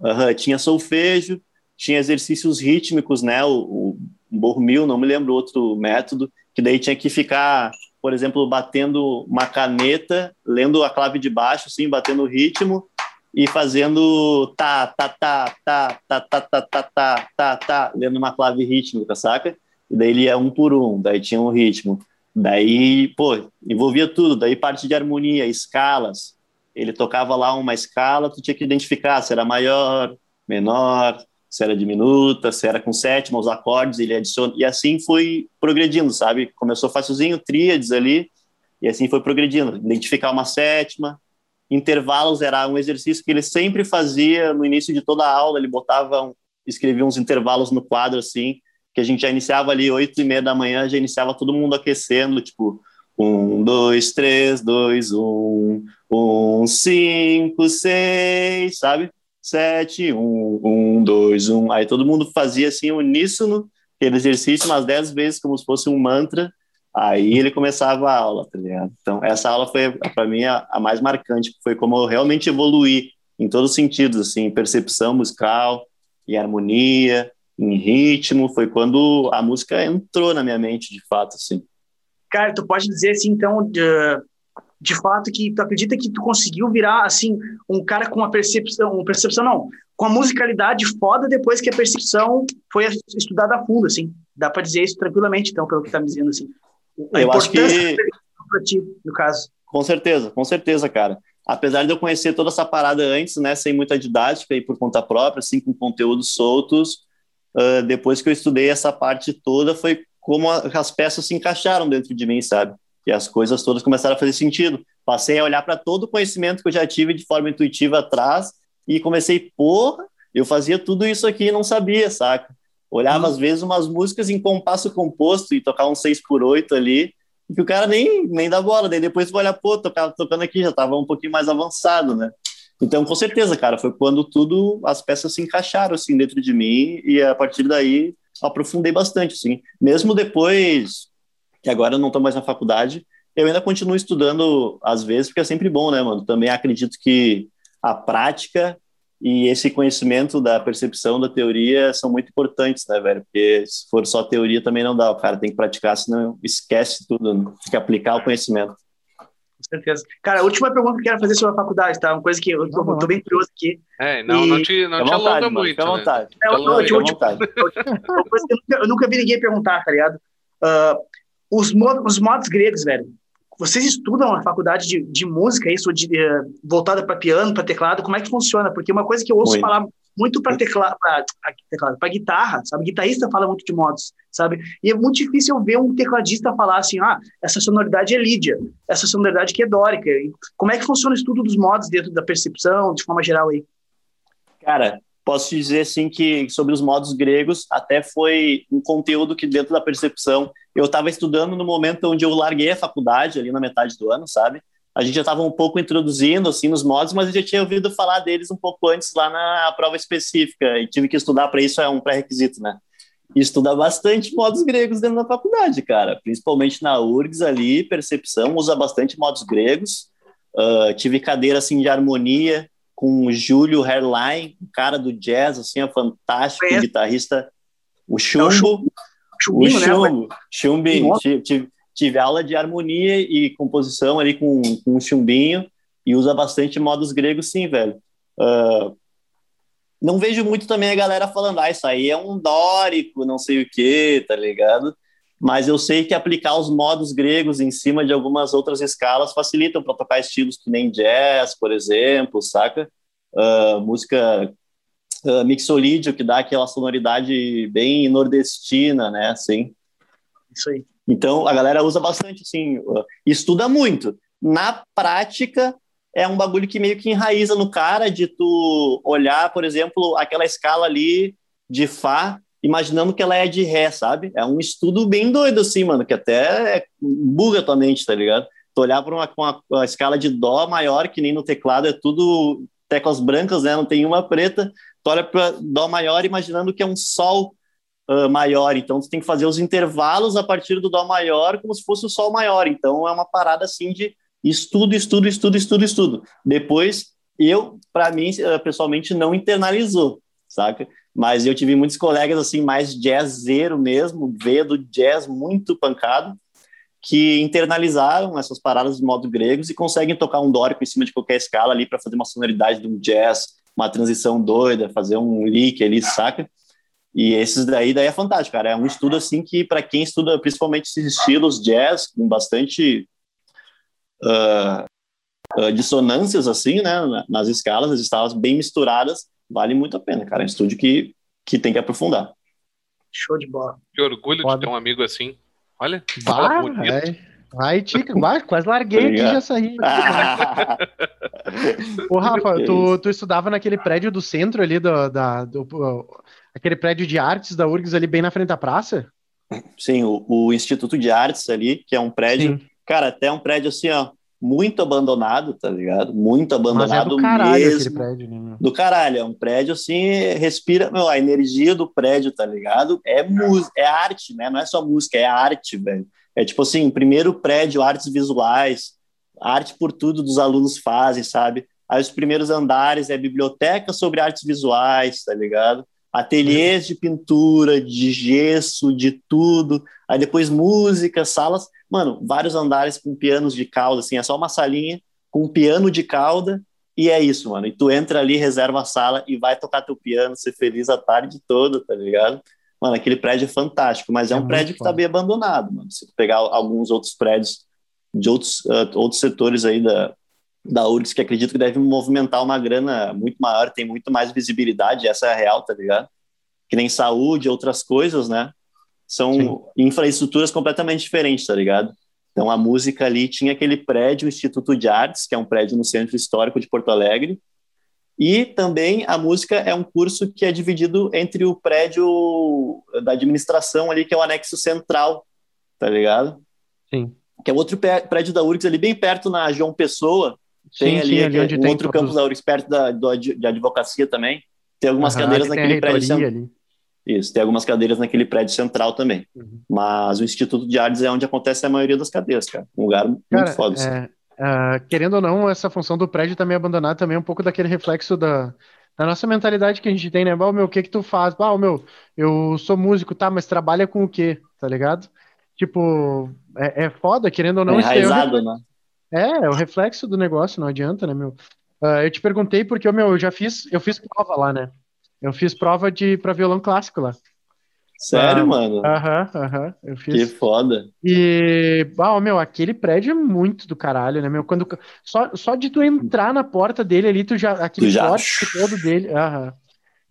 uh -huh, tinha solfejo, tinha exercícios rítmicos, né? O, o Bormil, não me lembro outro método, que daí tinha que ficar, por exemplo, batendo uma caneta, lendo a clave de baixo, assim, batendo o ritmo e fazendo tá, tá, tá, tá, tá, tá, tá, tá, tá, tá, tá, lendo uma clave rítmica, saca? E daí ele ia um por um, daí tinha um ritmo. Daí, pô, envolvia tudo, daí parte de harmonia, escalas. Ele tocava lá uma escala, tu tinha que identificar se era maior, menor, se era diminuta, se era com sétima, os acordes, ele adiciona. E assim foi progredindo, sabe? Começou facilzinho, tríades ali, e assim foi progredindo. Identificar uma sétima. Intervalos era um exercício que ele sempre fazia no início de toda a aula, ele botava, escrevia uns intervalos no quadro, assim, que a gente já iniciava ali oito e meia da manhã, já iniciava todo mundo aquecendo, tipo, um, dois, três, dois, um, um, cinco, seis, sabe? sete, um, um, dois, um. Aí todo mundo fazia assim, uníssono, aquele exercício umas dez vezes, como se fosse um mantra. Aí ele começava a aula, tá ligado? Então, essa aula foi, para mim, a, a, mais marcante, foi como eu realmente evoluí em todos os sentidos, assim, percepção musical e harmonia, em ritmo, foi quando a música entrou na minha mente, de fato, assim. Cara, tu pode dizer assim, então, de, de fato, que tu acredita que tu conseguiu virar, assim, um cara com uma percepção, uma percepção não, com a musicalidade foda depois que a percepção foi estudada a fundo, assim. Dá para dizer isso tranquilamente, então, pelo que tá me dizendo, assim. A Eu acho que... Pra ti, no caso. Com certeza, com certeza, cara. Apesar de eu conhecer toda essa parada antes, né, sem muita didática e por conta própria, assim, com conteúdos soltos, uh, depois que eu estudei essa parte toda, foi como a, as peças se encaixaram dentro de mim, sabe? E as coisas todas começaram a fazer sentido. Passei a olhar para todo o conhecimento que eu já tive de forma intuitiva atrás e comecei, porra, eu fazia tudo isso aqui e não sabia, saca? Olhava, hum. às vezes, umas músicas em compasso composto e tocar um 6 por 8 ali, que o cara nem, nem dá bola. Daí depois tu olha, pô, tocava, tocando aqui, já tava um pouquinho mais avançado, né? Então, com certeza, cara, foi quando tudo, as peças se encaixaram, assim, dentro de mim, e a partir daí aprofundei bastante, assim. Mesmo depois, que agora eu não tô mais na faculdade, eu ainda continuo estudando às vezes, porque é sempre bom, né, mano? Também acredito que a prática e esse conhecimento da percepção da teoria são muito importantes, né, velho? Porque se for só teoria também não dá, o cara tem que praticar, senão esquece tudo, né? tem que aplicar o conhecimento certeza. Cara, a última pergunta que eu quero fazer sobre a faculdade, tá? Uma coisa que eu tô, tô bem curioso aqui. É, não, e... não te, não te vontade, alonga mano, muito. Fica à né? vontade. Né? É, não, vontade. Que eu nunca, eu nunca vi ninguém perguntar, tá ligado? Uh, os, modos, os modos gregos, velho. Vocês estudam na faculdade de, de música, isso, de, uh, voltada para piano, para teclado, como é que funciona? Porque uma coisa que eu ouço muito. falar muito para teclado, para guitarra, sabe? Guitarrista fala muito de modos, sabe? E é muito difícil eu ver um tecladista falar assim, ah, essa sonoridade é lídia, essa sonoridade que é dórica. Como é que funciona o estudo dos modos dentro da percepção, de forma geral aí? Cara, posso te dizer assim que sobre os modos gregos até foi um conteúdo que dentro da percepção eu estava estudando no momento onde eu larguei a faculdade ali na metade do ano, sabe? A gente já estava um pouco introduzindo assim nos modos, mas eu já tinha ouvido falar deles um pouco antes lá na prova específica e tive que estudar para isso é um pré-requisito, né? E estudar bastante modos gregos dentro da faculdade, cara, principalmente na URGS ali, percepção usa bastante modos gregos. Uh, tive cadeira assim de harmonia com o Júlio Hairline, um cara do jazz assim, é fantástico, é. guitarrista, o Chumbo, é o Chumbo, o Chumbo, né? Chumbinho, tive, tive aula de harmonia e composição ali com, com um chumbinho e usa bastante modos gregos, sim, velho. Uh, não vejo muito também a galera falando, ah, isso aí é um dórico, não sei o que, tá ligado? Mas eu sei que aplicar os modos gregos em cima de algumas outras escalas facilitam para tocar estilos que nem jazz, por exemplo, saca? Uh, música uh, mixolídio, que dá aquela sonoridade bem nordestina, né, assim. Isso aí. Então, a galera usa bastante, assim, estuda muito. Na prática, é um bagulho que meio que enraiza no cara de tu olhar, por exemplo, aquela escala ali de Fá, imaginando que ela é de Ré, sabe? É um estudo bem doido, assim, mano, que até é, buga tua mente, tá ligado? Tu olhar para uma, uma, uma, escala de Dó maior, que nem no teclado, é tudo teclas brancas, né? Não tem uma preta. Tu olha para Dó maior imaginando que é um Sol uh, maior. Então, você tem que fazer os intervalos a partir do Dó maior como se fosse o Sol maior. Então, é uma parada assim de estudo, estudo, estudo, estudo, estudo. Depois, eu, para mim, pessoalmente, não internalizou, saca? Mas eu tive muitos colegas, assim, mais jazzeiro mesmo, veio do jazz muito pancado, que internalizaram essas paradas de modo gregos e conseguem tocar um dórico em cima de qualquer escala ali para fazer uma sonoridade de um jazz, uma transição doida, fazer um lick ali, saca? E esses daí, daí é fantástico, cara. É um estudo assim que, para quem estuda principalmente esses estilos jazz, com bastante uh, uh, dissonâncias, assim, né, nas escalas, as escalas bem misturadas, vale muito a pena, cara. É um estúdio que, que tem que aprofundar. Show de bola. Que orgulho Pode. de ter um amigo assim. Olha, bah, bonito. Vai, Tica, quase larguei aqui e já saí. Ô, Rafa, tu, tu estudava naquele prédio do centro ali do, da, do, aquele prédio de artes da URGS ali bem na frente da praça? Sim, o, o Instituto de Artes ali, que é um prédio, Sim. cara, até um prédio assim, ó, muito abandonado, tá ligado? Muito abandonado Mas é do caralho mesmo. Aquele prédio, né? Do caralho, é um prédio assim, respira, meu, a energia do prédio, tá ligado? É música, é arte, né? Não é só música, é arte, velho. É tipo assim, primeiro prédio, artes visuais, arte por tudo dos alunos fazem, sabe? Aí os primeiros andares é biblioteca sobre artes visuais, tá ligado? Ateliês de pintura, de gesso, de tudo. Aí depois música, salas. Mano, vários andares com pianos de cauda, assim, é só uma salinha com um piano de cauda e é isso, mano. E tu entra ali, reserva a sala e vai tocar teu piano, ser feliz a tarde toda, tá ligado? Mano, aquele prédio é fantástico, mas é, é um prédio que tá bem abandonado, mano. Se tu pegar alguns outros prédios de outros, uh, outros setores aí da, da URGS, que acredito que deve movimentar uma grana muito maior, tem muito mais visibilidade, essa é a real, tá ligado? Que nem saúde, outras coisas, né? São Sim. infraestruturas completamente diferentes, tá ligado? Então a música ali tinha aquele prédio, o Instituto de Artes, que é um prédio no centro histórico de Porto Alegre, e também a música é um curso que é dividido entre o prédio da administração ali, que é o anexo central, tá ligado? Sim. Que é outro prédio da URGS ali, bem perto na João Pessoa, tem sim, ali, sim, ali onde um tem outro campus da URGS, perto da, do, de advocacia também. Tem algumas uhum, cadeiras naquele prédio. Ali. Isso, tem algumas cadeiras naquele prédio central também. Uhum. Mas o Instituto de Artes é onde acontece a maioria das cadeiras, cara. Um lugar muito cara, foda. Assim. É, uh, querendo ou não, essa função do prédio também abandonado também é um pouco daquele reflexo da, da nossa mentalidade que a gente tem, né? Bah, meu, o que que tu faz? Bah, meu, eu sou músico, tá, mas trabalha com o quê? Tá ligado? Tipo, é, é foda, querendo ou não. É enraizado, né? É, é o reflexo do negócio, não adianta, né, meu? Uh, eu te perguntei porque, meu, eu já fiz, eu fiz prova lá, né? Eu fiz prova de para violão clássico lá. Sério, ah, mano? Aham, aham. Eu fiz. Que foda. E, ah, meu, aquele prédio é muito do caralho, né, meu? Quando, só, só de tu entrar na porta dele ali, tu já. Aquele tu já... todo dele. Aham.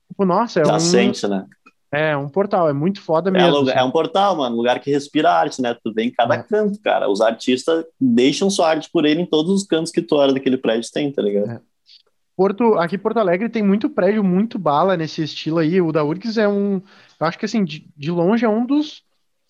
Tipo, nossa, é já um. sente, né? É, um portal, é muito foda é mesmo. É, assim. é um portal, mano, lugar que respira arte, né? Tu vem em cada é. canto, cara. Os artistas deixam sua arte por ele em todos os cantos que tu olha daquele prédio tem, tá ligado? É. Porto, aqui em Porto Alegre tem muito prédio, muito bala nesse estilo aí. O da URGS é um, eu acho que assim, de, de longe é um dos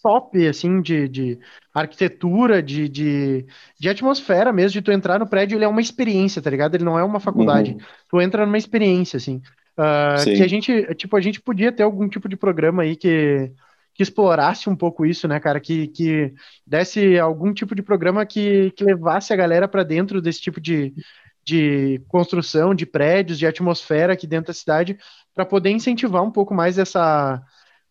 top, assim, de, de arquitetura, de, de, de, atmosfera mesmo, de tu entrar no prédio, ele é uma experiência, tá ligado? Ele não é uma faculdade. Uhum. Tu entra numa experiência, assim. Uh, que a gente, tipo, a gente podia ter algum tipo de programa aí que, que explorasse um pouco isso, né, cara? Que, que desse algum tipo de programa que, que levasse a galera para dentro desse tipo de, de construção de prédios, de atmosfera aqui dentro da cidade, para poder incentivar um pouco mais essa.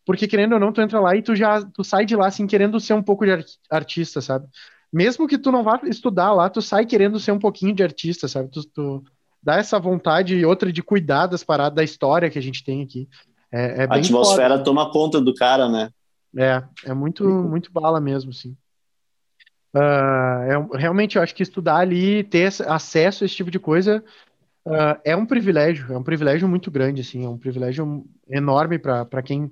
Porque querendo ou não, tu entra lá e tu já tu sai de lá assim querendo ser um pouco de artista, sabe? Mesmo que tu não vá estudar lá, tu sai querendo ser um pouquinho de artista, sabe? Tu, tu dá essa vontade e outra de cuidar das paradas da história que a gente tem aqui. É, é a atmosfera foda. toma conta do cara, né? É, é muito, muito bala mesmo, sim. Uh, é, realmente, eu acho que estudar ali, ter acesso a esse tipo de coisa, uh, é um privilégio, é um privilégio muito grande, assim, é um privilégio enorme para quem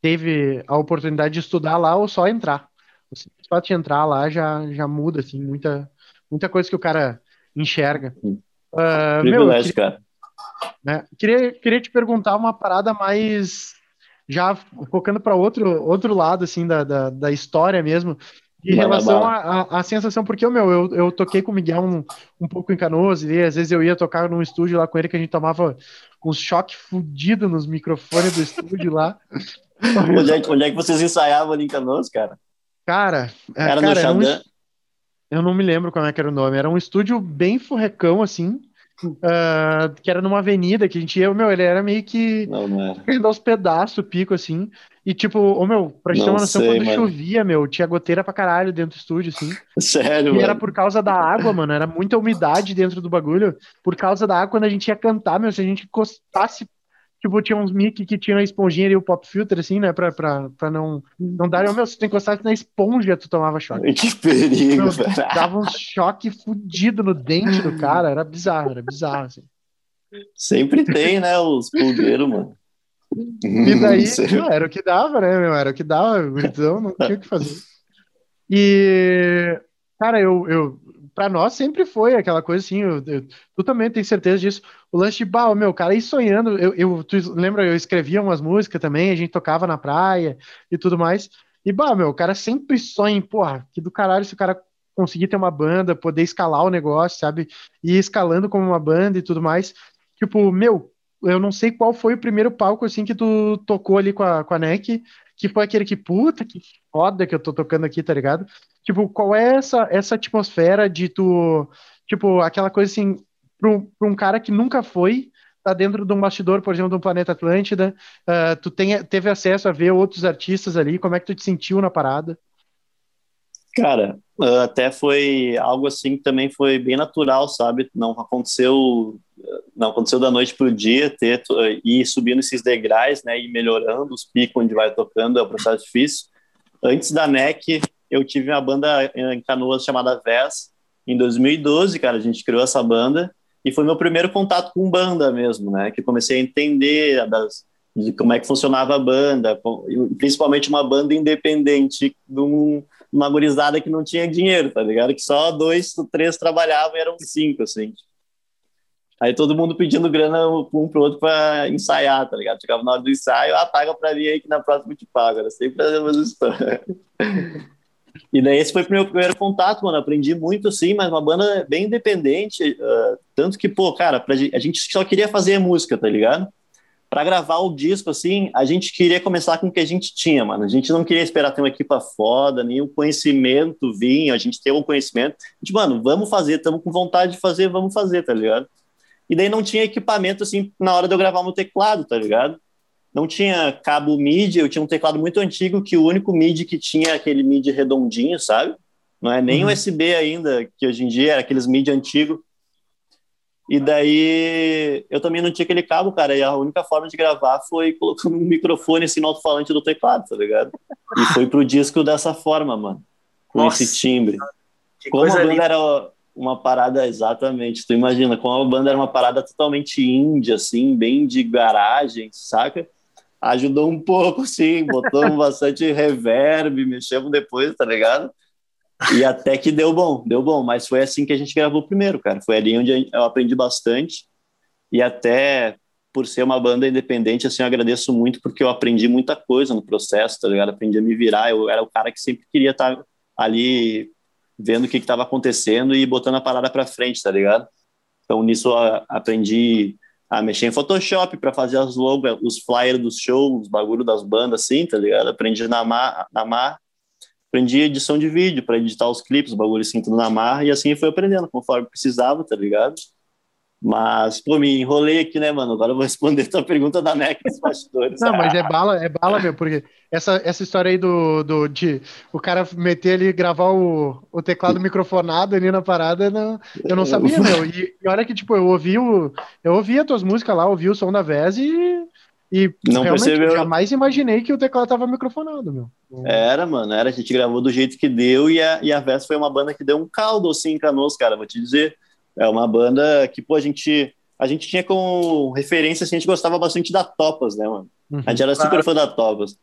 teve a oportunidade de estudar lá ou só entrar. Só de entrar lá já, já muda, assim, muita, muita coisa que o cara enxerga. Uh, Privilégio, meu, cara. Né, queria, queria te perguntar uma parada mais já focando para outro, outro lado assim da, da, da história mesmo, em relação à sensação, porque meu, eu, eu toquei com o Miguel um, um pouco em Canoas, e às vezes eu ia tocar num estúdio lá com ele que a gente tomava um choque fudido nos microfones do estúdio lá. onde, é, onde é que vocês ensaiavam ali em Canoas, cara? Cara, é, era cara, no Xandã? Eu não me lembro como é que era o nome. Era um estúdio bem furrecão, assim, uh, que era numa avenida que a gente ia. Meu, ele era meio que. Não, não era. Os pedaços, pico, assim. E, tipo, ô, meu, pra gente ter uma noção, quando mano. chovia, meu, tinha goteira pra caralho dentro do estúdio, assim. Sério, E mano? era por causa da água, mano. Era muita umidade dentro do bagulho. Por causa da água, quando a gente ia cantar, meu, se a gente encostasse Tipo, tinha uns mic que tinham a esponjinha ali, o pop filter, assim, né? Pra, pra, pra não, não dar. Meu, se tu encostasse na esponja, tu tomava choque. Que perigo, meu, Dava um choque fudido no dente do cara. Era bizarro, era bizarro, assim. Sempre tem, né? Os pulgueiros, mano. E daí, não, era o que dava, né, meu? Era o que dava, então não tinha o que fazer. E, cara, eu, eu, para nós sempre foi aquela coisa assim, eu, eu, tu também tem certeza disso. O lance de, meu, cara, ir sonhando, eu, eu, tu lembra, eu escrevia umas músicas também, a gente tocava na praia e tudo mais. E, bah, meu, o cara sempre sonha, porra, que do caralho se o cara conseguir ter uma banda, poder escalar o negócio, sabe? E escalando como uma banda e tudo mais. Tipo, meu, eu não sei qual foi o primeiro palco, assim, que tu tocou ali com a, com a NEC, que foi aquele que, puta, que foda que eu tô tocando aqui, tá ligado? Tipo, qual é essa, essa atmosfera de tu, tipo, aquela coisa assim, pra um, pra um cara que nunca foi, tá dentro de um bastidor, por exemplo, do Planeta Atlântida, uh, tu tem, teve acesso a ver outros artistas ali, como é que tu te sentiu na parada? Cara, até foi algo assim que também foi bem natural, sabe? Não aconteceu, não aconteceu da noite para o dia, ter ir subindo esses degraus, né? E melhorando os picos onde vai tocando é um processo difícil. Antes da NEC, eu tive uma banda em Canoas chamada VES. Em 2012, cara, a gente criou essa banda e foi meu primeiro contato com banda mesmo, né? Que comecei a entender das, de como é que funcionava a banda, principalmente uma banda independente de um, uma gurizada que não tinha dinheiro, tá ligado? Que só dois, três trabalhavam e eram cinco, assim. Aí todo mundo pedindo grana um pro outro para ensaiar, tá ligado? Chegava na hora do ensaio, ah, paga pra mim aí que na próxima eu te pago. Era sempre a mesma história. E daí esse foi o meu primeiro contato, mano. Aprendi muito, assim, mas uma banda bem independente. Uh, tanto que, pô, cara, pra, a gente só queria fazer música, tá ligado? Para gravar o disco, assim, a gente queria começar com o que a gente tinha, mano. A gente não queria esperar ter uma equipa foda, o conhecimento vinha, a gente ter um conhecimento. A gente, mano, vamos fazer, estamos com vontade de fazer, vamos fazer, tá ligado? E daí não tinha equipamento, assim, na hora de eu gravar no teclado, tá ligado? não tinha cabo MIDI, eu tinha um teclado muito antigo que o único MIDI que tinha aquele MIDI redondinho, sabe? Não é nem uhum. USB ainda, que hoje em dia era aqueles MIDI antigo. E daí eu também não tinha aquele cabo, cara, e a única forma de gravar foi colocando um microfone assim no alto-falante do teclado, tá ligado? E foi pro disco dessa forma, mano. Com Nossa, esse timbre. Como a banda era uma parada, exatamente, tu imagina, como a banda era uma parada totalmente índia, assim, bem de garagem, saca? ajudou um pouco, sim, botamos bastante reverb, mexemos depois, tá ligado? E até que deu bom, deu bom, mas foi assim que a gente gravou primeiro, cara. Foi ali onde eu aprendi bastante e até por ser uma banda independente, assim, eu agradeço muito porque eu aprendi muita coisa no processo, tá ligado? Aprendi a me virar, eu era o cara que sempre queria estar ali vendo o que estava acontecendo e botando a parada para frente, tá ligado? Então nisso eu aprendi a mexer em Photoshop para fazer as logos, os flyers dos shows, os bagulho das bandas, assim, tá ligado? Aprendi na mar, na mar aprendi edição de vídeo para editar os clipes, os bagulho assim, tudo na mar, e assim foi aprendendo conforme precisava, tá ligado? Mas, pô, me enrolei aqui, né, mano? Agora eu vou responder a tua pergunta da NEC dos bastidores. Não, mas é bala, é bala, meu, porque essa, essa história aí do, do de o cara meter ali, gravar o, o teclado microfonado ali na parada, não, eu não sabia, meu. E, e olha que, tipo, eu ouvi o, eu ouvi as tuas músicas lá, ouvi o som da Vez e, e não percebeu. jamais imaginei que o teclado tava microfonado, meu. Era, mano, era, a gente gravou do jeito que deu e a, e a Vez foi uma banda que deu um caldo, assim, em Canoas, cara, vou te dizer é uma banda que, pô, a gente, a gente tinha como referência, assim, a gente gostava bastante da Topas, né, mano? Uhum. A gente era super fã da Topas.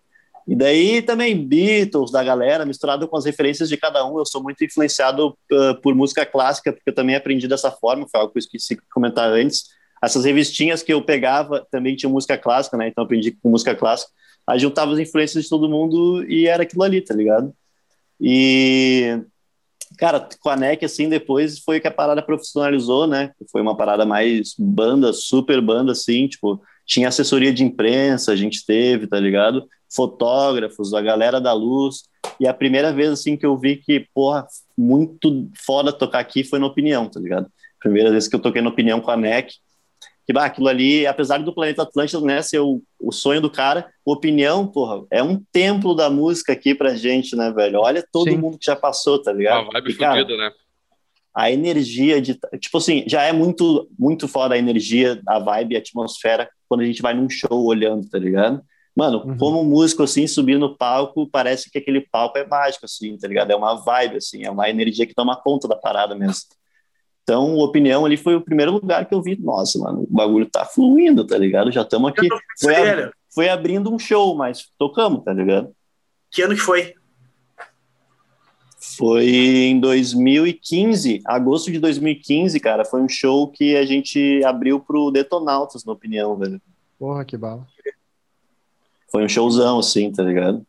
E daí também Beatles, da galera, misturado com as referências de cada um. Eu sou muito influenciado uh, por música clássica, porque eu também aprendi dessa forma, foi algo que eu esqueci de comentar antes. Essas revistinhas que eu pegava também tinham música clássica, né? Então eu aprendi com música clássica. Aí juntava as influências de todo mundo e era aquilo ali, tá ligado? E Cara, com a NEC, assim, depois foi que a parada profissionalizou, né? Foi uma parada mais banda, super banda, assim, tipo, tinha assessoria de imprensa, a gente teve, tá ligado? Fotógrafos, a galera da luz. E a primeira vez, assim, que eu vi que, porra, muito foda tocar aqui foi na Opinião, tá ligado? Primeira vez que eu toquei na Opinião com a NEC que bah, aquilo ali, apesar do Planeta Atlântida né, ser o, o sonho do cara, opinião, porra, é um templo da música aqui pra gente, né, velho? Olha todo Sim. mundo que já passou, tá ligado? Uma vibe e, cara, fudida, né? A energia de. Tipo assim, já é muito, muito foda a energia, a vibe, a atmosfera quando a gente vai num show olhando, tá ligado? Mano, uhum. como músico, assim, subir no palco, parece que aquele palco é mágico, assim, tá ligado? É uma vibe, assim, é uma energia que toma conta da parada mesmo. Então, opinião ali foi o primeiro lugar que eu vi, nossa, mano, o bagulho tá fluindo, tá ligado? Já estamos aqui. Foi, ab foi, abrindo um show, mas tocamos, tá ligado? Que ano que foi? Foi em 2015, agosto de 2015, cara. Foi um show que a gente abriu pro Detonautas, na opinião, velho. Porra, que bala. Foi um showzão, assim, tá ligado?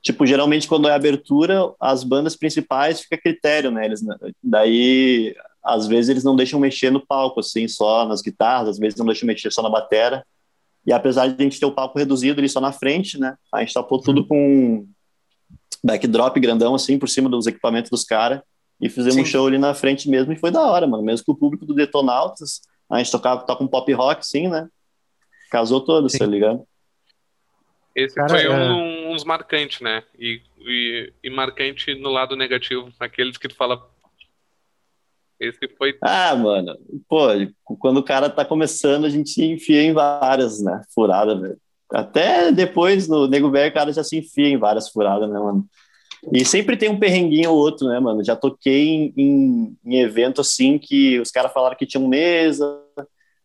Tipo, geralmente quando é abertura, as bandas principais fica a critério, né? Eles, daí às vezes eles não deixam mexer no palco, assim, só nas guitarras, às vezes não deixam mexer só na batera. E apesar de a gente ter o palco reduzido ali só na frente, né, a gente tapou tudo uhum. com backdrop grandão, assim, por cima dos equipamentos dos caras, e fizemos Sim. um show ali na frente mesmo, e foi da hora, mano. Mesmo que o público do Detonautas A gente tocava, toca um pop rock, sim, né? Casou todos, Sim. tá ligado? Esse Cara, foi é. um, uns marcantes, né? E, e, e marcante no lado negativo, aqueles que tu fala. Esse foi. Ah, mano, pô, quando o cara tá começando, a gente enfia em várias, né? Furadas, velho. Até depois, no Nego Velho, o cara já se enfia em várias furadas, né, mano? E sempre tem um perrenguinho ou outro, né, mano? Já toquei em, em, em evento assim que os caras falaram que tinham mesa.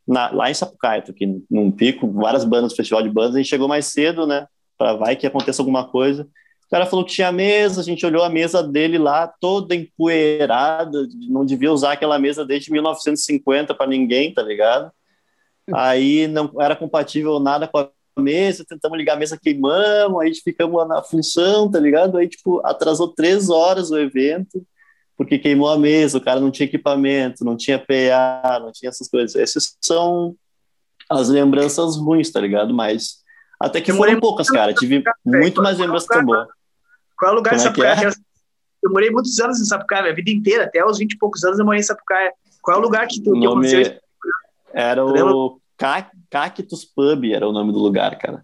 Na- lá em Sapucaia, toquei num pico, várias bandas, festival de bandas, a gente chegou mais cedo, né? Pra vai que aconteça alguma coisa. O cara falou que tinha mesa, a gente olhou a mesa dele lá, toda empoeirada, não devia usar aquela mesa desde 1950 para ninguém, tá ligado? Aí não era compatível nada com a mesa, tentamos ligar a mesa, queimamos, aí ficamos na função, tá ligado? Aí, tipo, atrasou três horas o evento, porque queimou a mesa, o cara não tinha equipamento, não tinha PA, não tinha essas coisas. Essas são as lembranças ruins, tá ligado? Mas até que foram poucas, cara. Tive muito mais lembranças tão boas. Qual é o lugar Como de é que Sapucaia? é? Eu morei muitos anos em Sapucaia, minha vida inteira, até os 20 e poucos anos eu morei em Sapucaia. Qual é o lugar que, tu, que nome isso? era o Ca- Cactus Pub, era o nome do lugar, cara.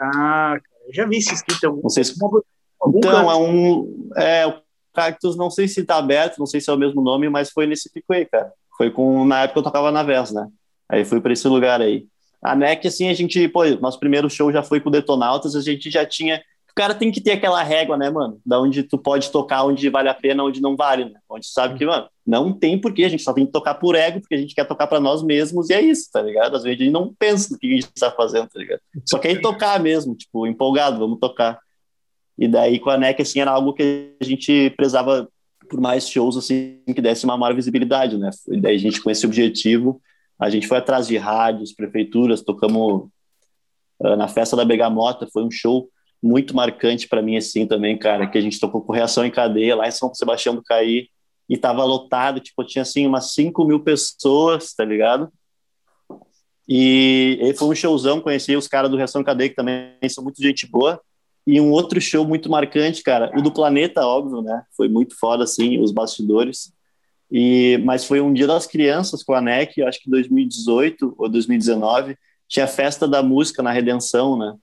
Ah, cara, eu já vi isso escrito em algum, Não sei se algum, Então, é um. É, o Cactus, não sei se tá aberto, não sei se é o mesmo nome, mas foi nesse pico aí, cara. Foi com. Na época eu tocava na Vers, né? Aí fui pra esse lugar aí. A NEC, assim, a gente, pô, nosso primeiro show já foi com o Detonautas, a gente já tinha. Cara tem que ter aquela régua, né, mano? Da onde tu pode tocar, onde vale a pena, onde não vale, né? Onde sabe que, mano, não tem porquê, a gente só tem que tocar por ego, porque a gente quer tocar pra nós mesmos, e é isso, tá ligado? Às vezes a gente não pensa no que a gente tá fazendo, tá ligado? Só quer tocar mesmo, tipo, empolgado, vamos tocar. E daí com a NEC, assim, era algo que a gente prezava por mais shows, assim, que desse uma maior visibilidade, né? E daí a gente, com esse objetivo, a gente foi atrás de rádios, prefeituras, tocamos ah, na festa da Bergamota, foi um show muito marcante para mim, assim, também, cara, que a gente tocou com Reação em Cadeia, lá em São Sebastião do Caí, e tava lotado, tipo, tinha, assim, umas 5 mil pessoas, tá ligado? E, e foi um showzão, conheci os caras do Reação em Cadeia, que também são muito gente boa, e um outro show muito marcante, cara, o do Planeta, óbvio, né? Foi muito foda, assim, os bastidores. E, mas foi um dia das crianças com a NEC, acho que 2018 ou 2019, tinha a festa da música na Redenção, né?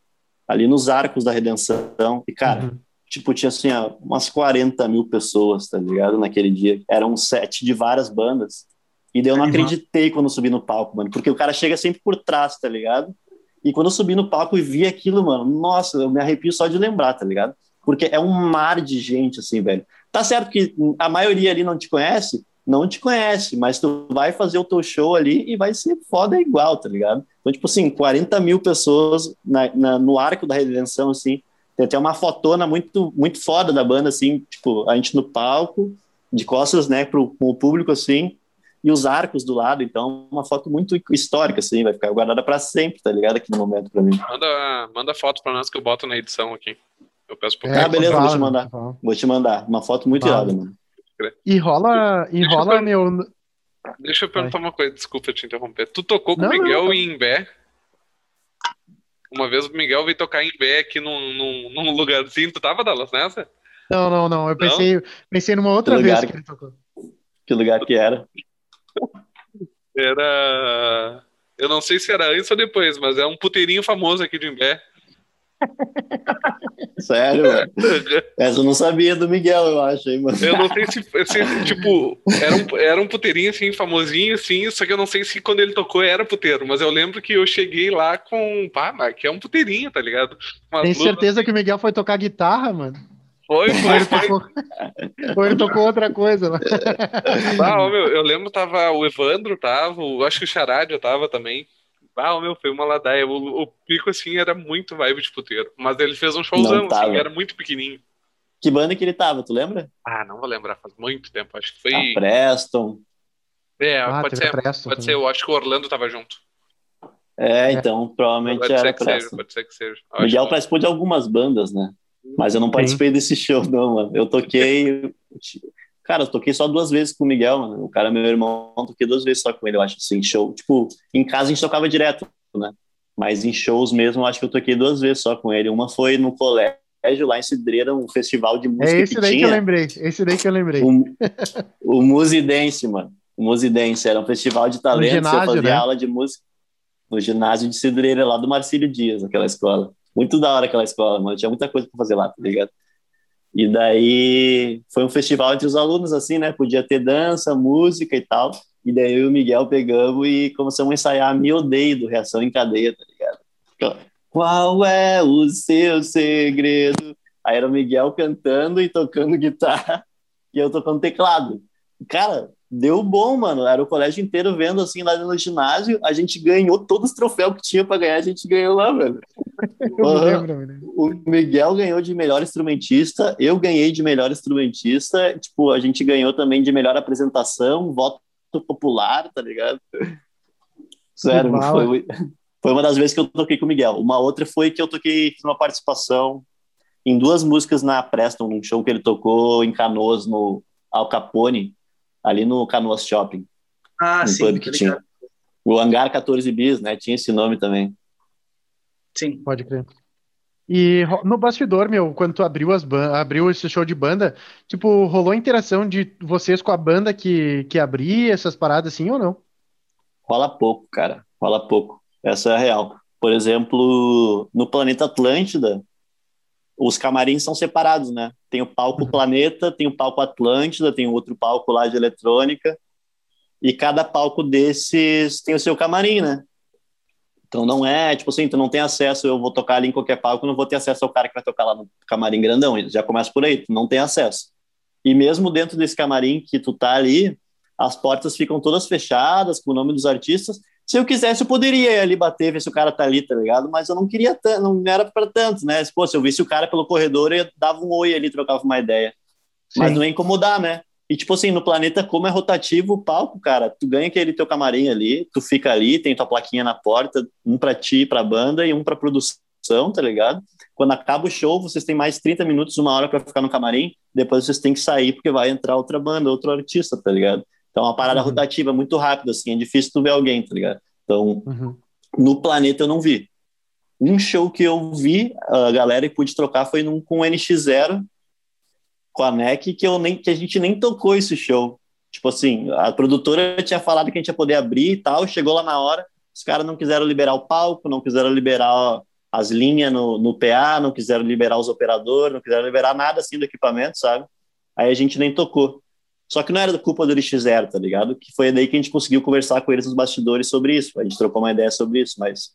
Ali nos arcos da Redenção. E, cara, Uhum. tipo, tinha assim, ó, umas 40 mil pessoas, tá ligado? Naquele dia. Era um set de várias bandas. E daí eu não Animal. acreditei quando eu subi no palco, mano, porque o cara chega sempre por trás, tá ligado? E quando eu subi no palco e vi aquilo, mano, nossa, eu me arrepio só de lembrar, tá ligado? Porque é um mar de gente, assim, velho. Tá certo que a maioria ali não te conhece, não te conhece, mas tu vai fazer o teu show ali e vai ser foda igual, tá ligado? Então, tipo assim, 40 mil pessoas na, na- no arco da redenção, assim. Tem até uma fotona muito, muito foda da banda, assim, tipo, a gente no palco, de costas, né, pro, com o público, assim, e os arcos do lado, então uma foto muito histórica, assim, vai ficar guardada para sempre, tá ligado? Aqui no momento para mim. Manda, manda foto pra nós que eu boto na edição aqui. Eu peço pro É, Ah, beleza, vou te mandar. Vou te mandar uma foto muito irada, mano. E rola, e Deixa eu rola, per- meu. Deixa eu perguntar uma coisa, desculpa te interromper. Tu tocou com Não, o Miguel não, em Imbé? Uma vez o Miguel veio tocar em Imbé aqui num, num, num lugarzinho. Tu tava, Dallas, nessa? Não, não, não. Eu pensei, pensei numa outra Que vez lugar. que ele tocou. Que lugar que era? Era. Eu não sei se era antes ou depois, mas é um puteirinho famoso aqui de Imbé. Sério, mano. Essa eu não sabia do Miguel, eu acho, hein, mano. Eu não sei se, se, tipo, era um, era um puteirinho assim, famosinho, assim, só que eu não sei se quando ele tocou era puteiro, mas eu lembro que eu cheguei lá com. Pá, mas que é um puteirinho, tá ligado? Umas Tem certeza que o Miguel foi tocar guitarra, mano? Foi, Ou foi, ele tocou, ou ele tocou outra coisa, mano? Ah, meu, eu lembro tava o Evandro, tava, o- acho que o Charadia tava também. Ah, meu, foi uma ladaia. O, o Pico, assim, era muito vibe de puteiro. Mas ele fez um showzão, assim, era muito pequenininho. Que banda que ele tava, tu lembra? Ah, não vou lembrar, faz muito tempo. Acho que foi. A Preston. É, Ah, pode ser. Preston Pode ser, também. eu acho que o Orlando tava junto. É, então, provavelmente Pode era ser que seja, Preston. pode ser que seja. Eu acho Miguel que- participou de algumas bandas, né? Mas eu não participei desse show, não, mano. Eu toquei. Cara, eu toquei só duas vezes com o Miguel, mano. O cara é meu irmão, toquei duas vezes só com ele, eu acho, assim, show. Tipo, em casa a gente tocava direto, né? Mas em shows mesmo, eu acho que eu toquei duas vezes só com ele. Uma foi no colégio, lá em Cidreira, um festival de música É esse que daí que tinha. eu lembrei. Esse daí que eu lembrei. O, o Musidance, mano. Musidense, era um festival de talentos, ginásio, eu fazia né? aula de música no ginásio de Cidreira, lá do Marcílio Dias, aquela escola. Muito da hora aquela escola, mano. Tinha muita coisa para fazer lá, tá ligado? E daí foi um festival entre os alunos, assim, né? Podia ter dança, música e tal. E daí eu e o Miguel pegamos e começamos a ensaiar Me Odeio do Reação em Cadeia, tá ligado? Qual é o seu segredo? Aí era o Miguel cantando e tocando guitarra e eu tocando teclado. Cara, deu bom, mano. Era o colégio inteiro vendo assim lá no ginásio. A gente ganhou todos os troféus que tinha para ganhar, a gente ganhou lá, velho. o Miguel ganhou de melhor instrumentista, eu ganhei de melhor instrumentista. Tipo, a gente ganhou também de melhor apresentação, voto popular, tá ligado? Sério, foi, foi uma das vezes que eu toquei com o Miguel. Uma outra foi que eu toquei, uma participação em duas músicas na Preston, num show que ele tocou em Canoas, no Al Capone, ali no Canoas Shopping. Ah, um sim. Pub que tinha. O Hangar 14 Bis, né? Tinha esse nome também. Sim. Pode crer. E no bastidor, meu, quando tu abriu, as abriu esse show de banda, tipo, rolou interação de vocês com a banda que, que abria essas paradas assim ou não? Rola pouco, cara. Rola pouco. Essa é a real. Por exemplo, no Planeta Atlântida, os camarins são separados, né? Tem o palco uhum. Planeta, tem o palco Atlântida, tem outro palco lá de eletrônica, e cada palco desses tem o seu camarim, né? Então não é, tipo assim, tu não tem acesso, eu vou tocar ali em qualquer palco, não vou ter acesso ao cara que vai tocar lá no camarim grandão, já começa por aí, tu não tem acesso. E mesmo dentro desse camarim que tu tá ali, as portas ficam todas fechadas com o nome dos artistas, se eu quisesse, eu poderia ir ali bater, ver se o cara tá ali, tá ligado? Mas eu não queria, não era para tanto, né? Pô, se eu visse o cara pelo corredor, eu dava um oi ali, trocava uma ideia. Sim. Mas não ia incomodar, né? E, tipo assim, no planeta, como é rotativo o palco, cara, tu ganha aquele teu camarim ali, tu fica ali, tem tua plaquinha na porta, um pra ti, pra banda e um pra produção, tá ligado? Quando acaba o show, vocês têm mais 30 minutos, uma hora para ficar no camarim, depois vocês têm que sair porque vai entrar outra banda, outro artista, tá ligado? Então, é uma parada uhum. rotativa muito rápida, assim, é difícil tu ver alguém, tá ligado? Então, uhum. no planeta eu não vi. Um show que eu vi, a galera e pude trocar foi num, com o NX0, com a NEC, que, eu nem, que a gente nem tocou esse show. Tipo assim, a produtora tinha falado que a gente ia poder abrir e tal, chegou lá na hora, os caras não quiseram liberar o palco, não quiseram liberar as linhas no, no PA, não quiseram liberar os operadores, não quiseram liberar nada assim do equipamento, sabe? Aí a gente nem tocou. Só que não era culpa do LX0, tá ligado? Que foi daí que a gente conseguiu conversar com eles nos bastidores sobre isso. A gente trocou uma ideia sobre isso, mas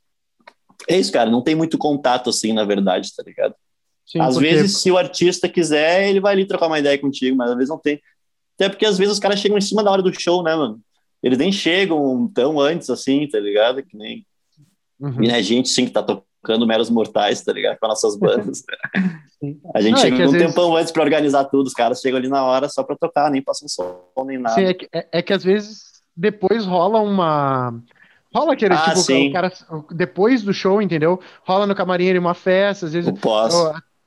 é isso, cara. Não tem muito contato assim, na verdade, tá ligado? Sim, às porque... vezes, se o artista quiser, ele vai ali trocar uma ideia contigo, mas às vezes não tem. Até porque às vezes os caras chegam em cima da hora do show, né, mano? Eles nem chegam tão antes assim, tá ligado? Que nem. Uhum. E a gente, sim, que tá tocando tocando meros mortais, tá ligado? Com nossas bandas. a gente não, chega é um vezes... tempão antes para organizar tudo, os caras chegam ali na hora só para tocar, nem passam som, nem nada. Sim, é que, é, é que às vezes depois rola uma. Rola aquele ah, tipo, sim. o cara, depois do show, entendeu? Rola no camarim ali uma festa, às vezes. O pós.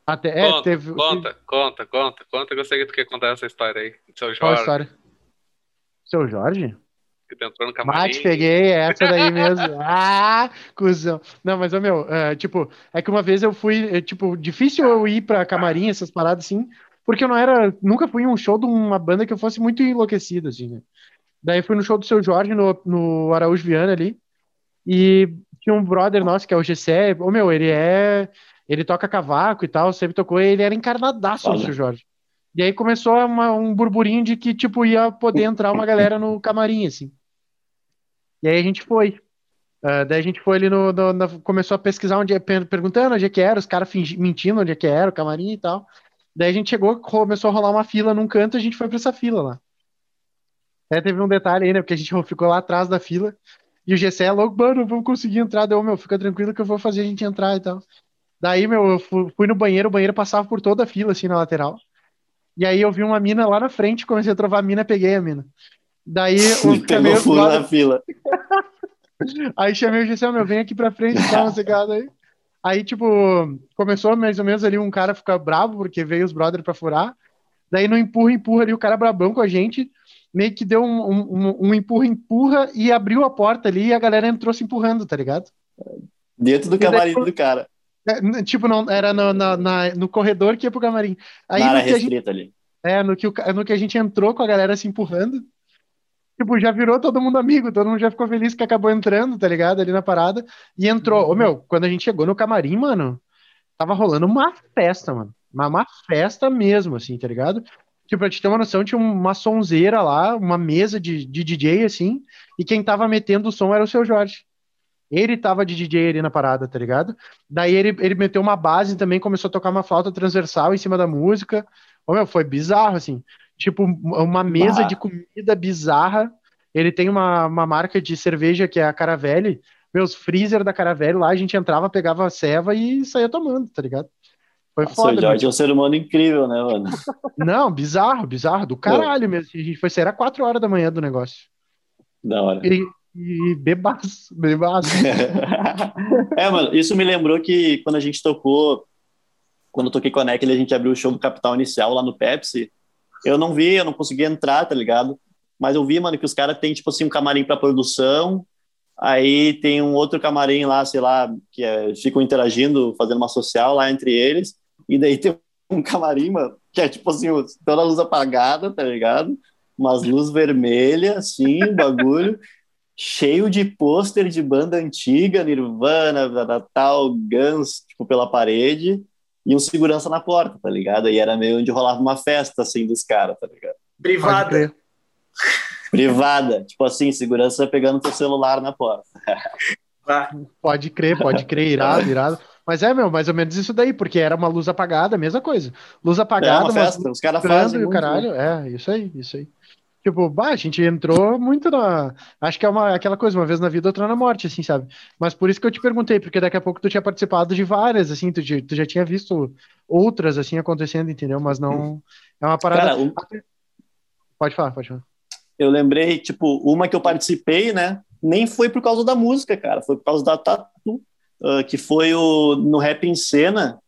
Até, é, conta, teve, conta, conta, conta, conta, eu sei que tu quer contar essa história aí. Seu Jorge. Qual história? Seu Jorge? Que tu entrou no camarim. Mate, peguei essa daí mesmo. ah, cuzão. Não, mas, meu, é, tipo, é que uma vez eu fui, é, tipo, difícil eu ir pra camarim, essas paradas assim, porque eu não era, nunca fui em um show de uma banda que eu fosse muito enlouquecido, assim, né? Daí fui no show do Seu Jorge, no, no Araújo Viana ali, e tinha um brother nosso, que é o Gessé, ô, meu, ele é, ele toca cavaco e tal, sempre tocou, e ele era encarnadaço no Seu Jorge. E aí começou uma, um burburinho de que, tipo, ia poder entrar uma galera no camarim, assim. E aí a gente foi. Uh, daí a gente foi ali no, no, Começou a pesquisar onde perguntando onde é que era, os caras mentindo onde é que era, o camarim e tal. Daí a gente chegou, começou a rolar uma fila num canto e a gente foi pra essa fila lá. Aí teve um detalhe aí, né? Porque a gente ficou lá atrás da fila. E o GC é louco, mano, vamos conseguir entrar. Deu, meu, fica tranquilo que eu vou fazer a gente entrar e tal. Daí, meu, eu fui no banheiro, o banheiro passava por toda a fila, assim, na lateral. E aí eu vi uma mina lá na frente, comecei a trovar a mina, peguei a mina. Daí o chamei furo na fila. aí chamei o Gisele, meu, vem aqui pra frente, dá uma cegada aí. Aí, tipo, começou mais ou menos ali um cara ficar bravo, porque veio os brothers pra furar. Daí no empurra, empurra ali, o cara brabão com a gente, meio que deu um, um, um empurra, empurra e abriu a porta ali e a galera entrou se empurrando, tá ligado? Dentro do camarim do cara. É, tipo, não, era no, na, na, no corredor que ia pro camarim. Aí, na área restrita gente, ali. É, no que, no que a gente entrou com a galera se empurrando. tipo, já virou todo mundo amigo, todo mundo já ficou feliz que acabou entrando, tá ligado? Ali na parada. E entrou. Ô, meu, quando a gente chegou no camarim, mano, tava rolando uma festa, mano. Uma, uma festa mesmo, assim, tá ligado? Tipo, pra te ter uma noção, tinha uma sonzeira lá, uma mesa de, de DJ, assim, e quem tava metendo o som era o seu Jorge. Ele tava de DJ ali na parada, tá ligado? Daí ele, ele meteu uma base também, começou a tocar uma flauta transversal em cima da música. Ô, meu, foi bizarro, assim. Tipo, uma mesa de comida bizarra. Ele tem uma, uma marca de cerveja que é a Caravelle. Meus freezer da Caravelle lá, a gente entrava, pegava a ceva e saía tomando, tá ligado? Foi Nossa, foda. O Jorge é um ser humano incrível, né, mano? Não, bizarro, bizarro, do caralho mesmo. A gente foi sair às 4 horas da manhã do negócio. Da hora. E, e bebaço, bebaço. é, mano, isso me lembrou que quando a gente tocou, quando eu toquei com a Neckel, a gente abriu o show do Capital Inicial lá no Pepsi. Eu não vi, eu não consegui entrar, tá ligado? Mas eu vi, mano, que os caras têm, tipo assim, um camarim pra produção, aí tem um outro camarim lá, sei lá, que é, ficam interagindo, fazendo uma social lá entre eles, e daí tem um camarim, mano, que é tipo assim, toda a luz apagada, tá ligado? Umas luzes vermelhas, assim, bagulho, cheio de pôster de banda antiga, Nirvana, Natal, Guns, tipo, pela parede, e um segurança na porta, tá ligado? E era meio onde rolava uma festa, assim, dos caras, tá ligado? Privada. Privada. Tipo assim, segurança pegando teu celular na porta. Pode crer, pode crer, irado, irado. Mas é, meu, mais ou menos isso daí, porque era uma luz apagada, mesma coisa. Luz apagada, é mas festa, os caras fazem o caralho. É, isso aí, isso aí. Tipo, bah, a gente entrou muito na. Acho que é uma, aquela coisa, uma vez na vida, outra na morte, assim, sabe? Mas por isso que eu te perguntei, porque daqui a pouco tu tinha participado de várias, assim, tu, tu já tinha visto outras, assim, acontecendo, entendeu? Mas não. É uma parada. Cara, um... Pode falar, pode falar. Eu lembrei, tipo, uma que eu participei, né? Nem foi por causa da música, cara, foi por causa da Tatu, uh, que foi o, no Rap em Cena,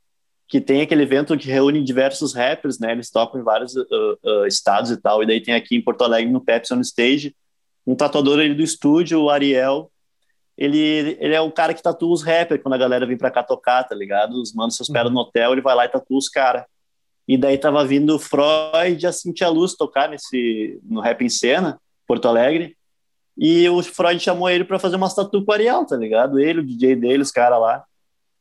que tem aquele evento que reúne diversos rappers, né? Eles tocam em vários uh, uh, estados e tal. E daí tem aqui em Porto Alegre, no Pepsi on Stage, um tatuador ali do estúdio, o Ariel. Ele, ele é o cara que tatua os rappers quando a galera vem pra cá tocar, tá ligado? Os manos se hospedam no hotel, ele vai lá e tatua os caras. E daí tava vindo o Freud e a Cintia Luz tocar nesse, no Rap em Cena, Porto Alegre. E o Freud chamou ele para fazer uma tatu com o Ariel, tá ligado? Ele, o DJ dele, os caras lá.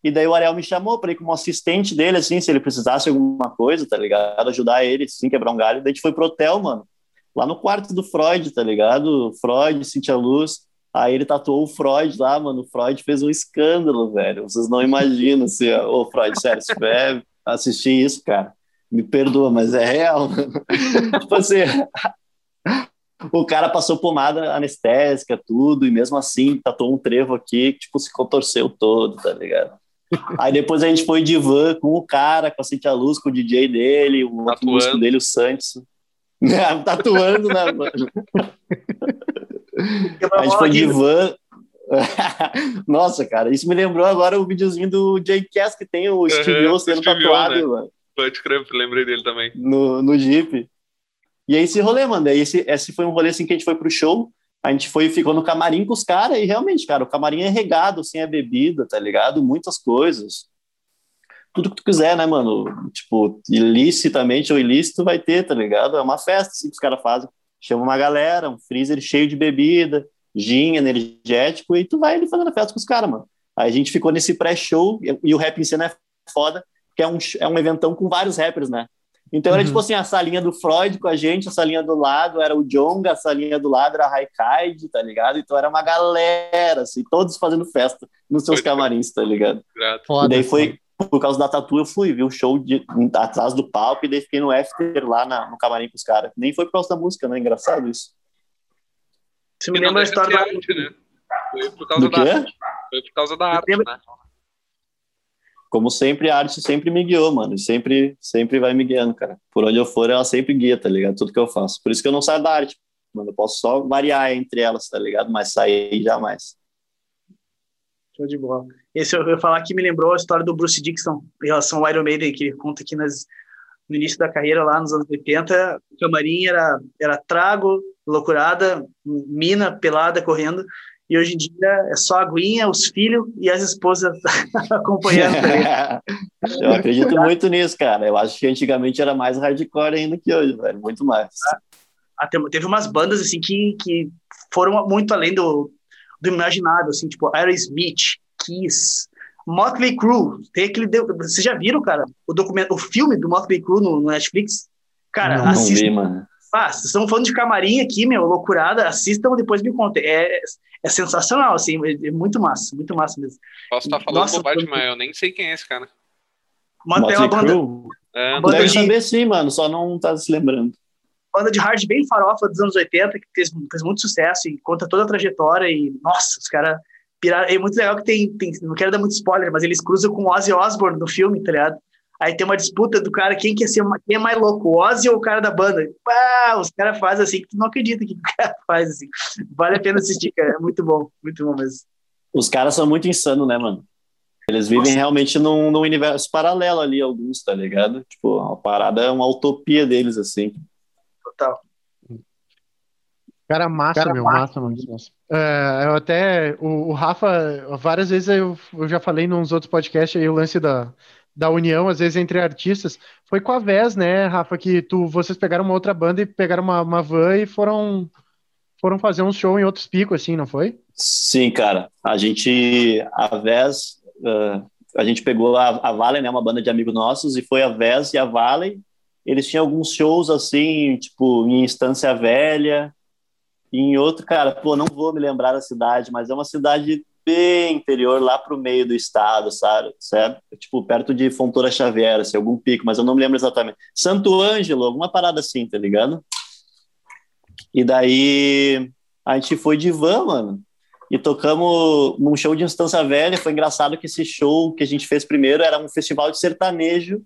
E daí o Ariel me chamou para ir como assistente dele, assim, se ele precisasse alguma coisa, tá ligado? Ajudar ele, assim, quebrar um galho. Daí a gente foi pro hotel, mano. Lá no quarto do Freud, tá ligado? Freud, Cintia Luz. Aí ele tatuou o Freud lá, mano. O Freud fez um escândalo, velho. Vocês não imaginam, assim, ó. Ô, Freud, sério, se tiver assistir isso, cara, me perdoa, mas é real, tipo assim, o cara passou pomada anestésica, tudo, e mesmo assim tatuou um trevo aqui que, tipo, se contorceu todo, tá ligado? Aí depois a gente foi de van com o cara, com a Cintia Luz, com o DJ dele, o outro músico dele, o Santos. Tatuando, né, mano? a gente foi de van. Nossa, cara, isso me lembrou agora o videozinho do Jay Cass, que tem o Steve uhum, sendo tatuado, né? mano. Pode crer, lembrei dele também. No, no Jeep. E aí esse rolê, mano, esse, esse foi um rolê assim que a gente foi pro show, a gente foi ficou no camarim com os caras e realmente, cara, o camarim é regado, assim, é bebida, tá ligado? Muitas coisas. Tudo que tu quiser, né, mano? Tipo, ilicitamente ou ilícito vai ter, tá ligado? É uma festa, assim, que os caras fazem. Chama uma galera, um freezer cheio de bebida, gin, energético, e tu vai ali fazendo festa com os caras, mano. Aí a gente ficou nesse pré-show, e o rap em cena é foda, que é um, é um eventão com vários rappers, né? Então era uhum. tipo assim, a salinha do Freud com a gente, a salinha do lado era o Jonga, a salinha do lado era a Raikide, tá ligado? Então era uma galera, assim, todos fazendo festa nos seus camarins, tá ligado? Foda, e daí foi, por causa da tatu, eu fui, vi o show de, atrás do palco e daí fiquei no after lá na, no camarim com os caras. Nem foi por causa da música, né? Engraçado isso. Você me lembra a história da... Arte, né? Foi por causa do da arte. Foi por causa da arte, né? Como sempre, a arte sempre me guiou, mano. Sempre, sempre vai me guiando, cara. Por onde eu for, ela sempre guia, tá ligado? Tudo que eu faço. Por isso que eu não saio da arte, mano. Eu posso só variar entre elas, tá ligado? Mas sair jamais. Show de bola. Esse eu ia falar que me lembrou a história do Bruce Dixon em relação ao Iron Maiden, que ele conta aqui nas, no início da carreira, lá nos anos 80, o camarim era, era trago, loucurada, mina pelada correndo, e hoje em dia é só a aguinha, os filhos e as esposas acompanhando. eu acredito muito nisso, cara. Eu acho que antigamente era mais hardcore ainda que hoje, velho. Muito mais. até, teve umas bandas assim que, que foram muito além do, do imaginado, assim, tipo Aerosmith, Kiss, Motley Crue. Tem aquele, vocês já viram, cara, o documento, o filme do Motley Crue no, no Netflix? Cara, não, assista. Não vi, mano. Ah, vocês estão falando de camarim aqui, meu, loucurada, assistam depois me contem. É, é sensacional, assim, é, é muito massa, muito massa mesmo. Posso estar falando Nossa, bobagem, mas eu nem sei quem é esse cara. Motley uma banda, é, banda deve de... saber sim, mano, só não tá se lembrando banda de hard bem farofa dos anos 80, que fez, fez muito sucesso e conta toda a trajetória. E, nossa, os caras piraram. É muito legal que tem, tem. Não quero dar muito spoiler, mas eles cruzam com o Ozzy Osbourne no filme, tá ligado? Aí tem uma disputa do cara, quem quer ser quem é mais louco, o Ozzy ou o cara da banda? Ah, os caras fazem assim que tu não acredita que o cara faz assim. Vale a pena assistir, cara. É muito bom, muito bom mesmo. Os caras são muito insanos, né, mano? Eles vivem Nossa. realmente num, num universo paralelo ali, alguns, tá ligado? Tipo, a parada é uma utopia deles, assim tal. Cara, massa, Cara, meu, massa, massa, massa. É, eu até, o, o, Rafa, várias vezes eu, eu já falei nos outros podcasts aí o lance da, da união, às vezes, entre artistas. Foi com a Vez, né, Rafa, que tu, vocês pegaram uma outra banda e pegaram uma, uma van e foram, foram fazer um show em outros picos, assim, não foi? Sim, cara. A gente, a Vez, uh, a gente pegou a, a Vale, né, uma banda de amigos nossos, e foi a Vez e a Vale eles tinham alguns shows assim, tipo, em Estância Velha, e em outro, cara, pô, não vou me lembrar da cidade, mas é uma cidade bem interior, lá pro meio do estado, sabe? certo? Tipo, perto de Fontoura Xavier, assim, algum pico, mas eu não me lembro exatamente. Santo Ângelo, alguma parada assim, tá ligado? E daí a gente foi de van, mano, e tocamos num show de Estância Velha. Foi engraçado que esse show que a gente fez primeiro era um festival de sertanejo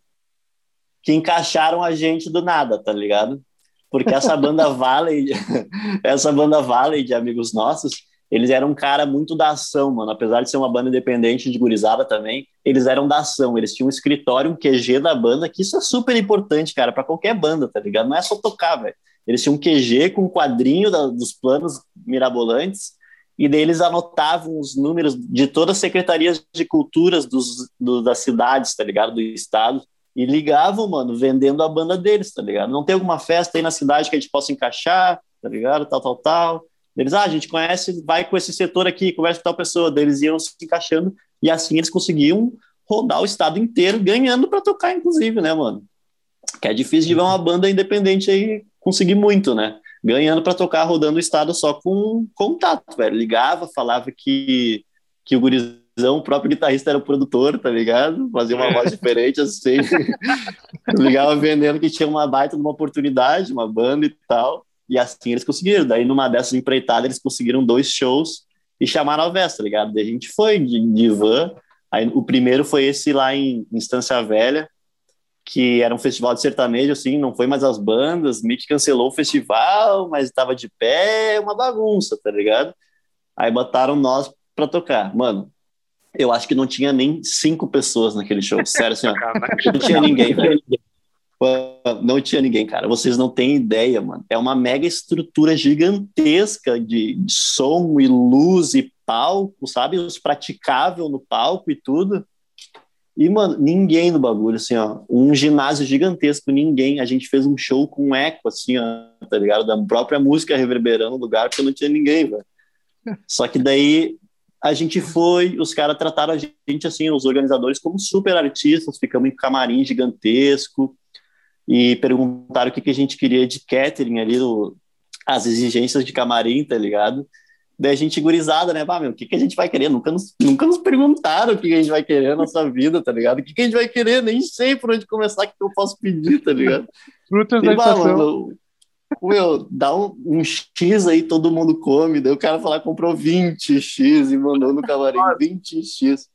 que encaixaram a gente do nada, tá ligado? Porque essa banda Valley, essa banda Valley de amigos nossos, eles eram um cara muito da ação, mano. Apesar de ser uma banda independente de gurizada também, eles eram da ação. Eles tinham um escritório, um QG da banda, que isso é super importante, cara, para qualquer banda, tá ligado? Não é só tocar, velho. Eles tinham um QG com um quadrinho da, dos planos mirabolantes, e daí eles anotavam os números de todas as secretarias de culturas dos, do, das cidades, tá ligado? Do estado e ligavam, mano, vendendo a banda deles, tá ligado? Não tem alguma festa aí na cidade que a gente possa encaixar, tá ligado? Tal, tal, tal. Eles, ah, a gente conhece, vai com esse setor aqui, conversa com tal pessoa. Eles iam se encaixando e assim eles conseguiam rodar o estado inteiro, ganhando para tocar, inclusive, né, mano? Que é difícil de ver uma banda independente aí conseguir muito, né? Ganhando para tocar, rodando o estado só com contato, velho. Ligava, falava que, que o gurizão o próprio guitarrista era o produtor, tá ligado? Fazia uma voz diferente, assim. Ligava vendendo que tinha uma baita de uma oportunidade, uma banda e tal. E assim eles conseguiram. Daí, numa dessas empreitadas, eles conseguiram dois shows e chamaram a Vesta, tá ligado? Daí a gente foi de, de van. Aí, o primeiro foi esse lá em Instância Velha, que era um festival de sertanejo, assim, não foi mais as bandas. Mick cancelou o festival, mas estava de pé, uma bagunça, tá ligado? Aí botaram nós para tocar. Mano, eu acho que não tinha nem cinco pessoas naquele show. Sério, assim, ó, não tinha ninguém, velho. Não tinha ninguém, cara. Vocês não têm ideia, mano. É uma mega estrutura gigantesca de, de som e luz e palco, sabe? Os praticável no palco e tudo. E, mano, ninguém no bagulho, assim, ó. Um ginásio gigantesco, ninguém. A gente fez um show com eco, assim, ó, tá ligado? Da própria música reverberando no lugar, porque não tinha ninguém, velho. Só que daí a gente foi, os caras trataram a gente, assim, os organizadores, como super artistas, ficamos em camarim gigantesco e perguntaram o que, que a gente queria de catering ali, no, as exigências de camarim, tá ligado? Daí a gente gurizada, né? Bah, meu, o que, que a gente vai querer? Nunca nos, nunca nos perguntaram o que, que a gente vai querer na nossa vida, tá ligado? O que, que a gente vai querer? Nem sei por onde começar, o que eu posso pedir, tá ligado? Frutas da estação meu, dá um, um, X aí, todo mundo come. Daí o cara falar comprou 20X e mandou no camarim 20X.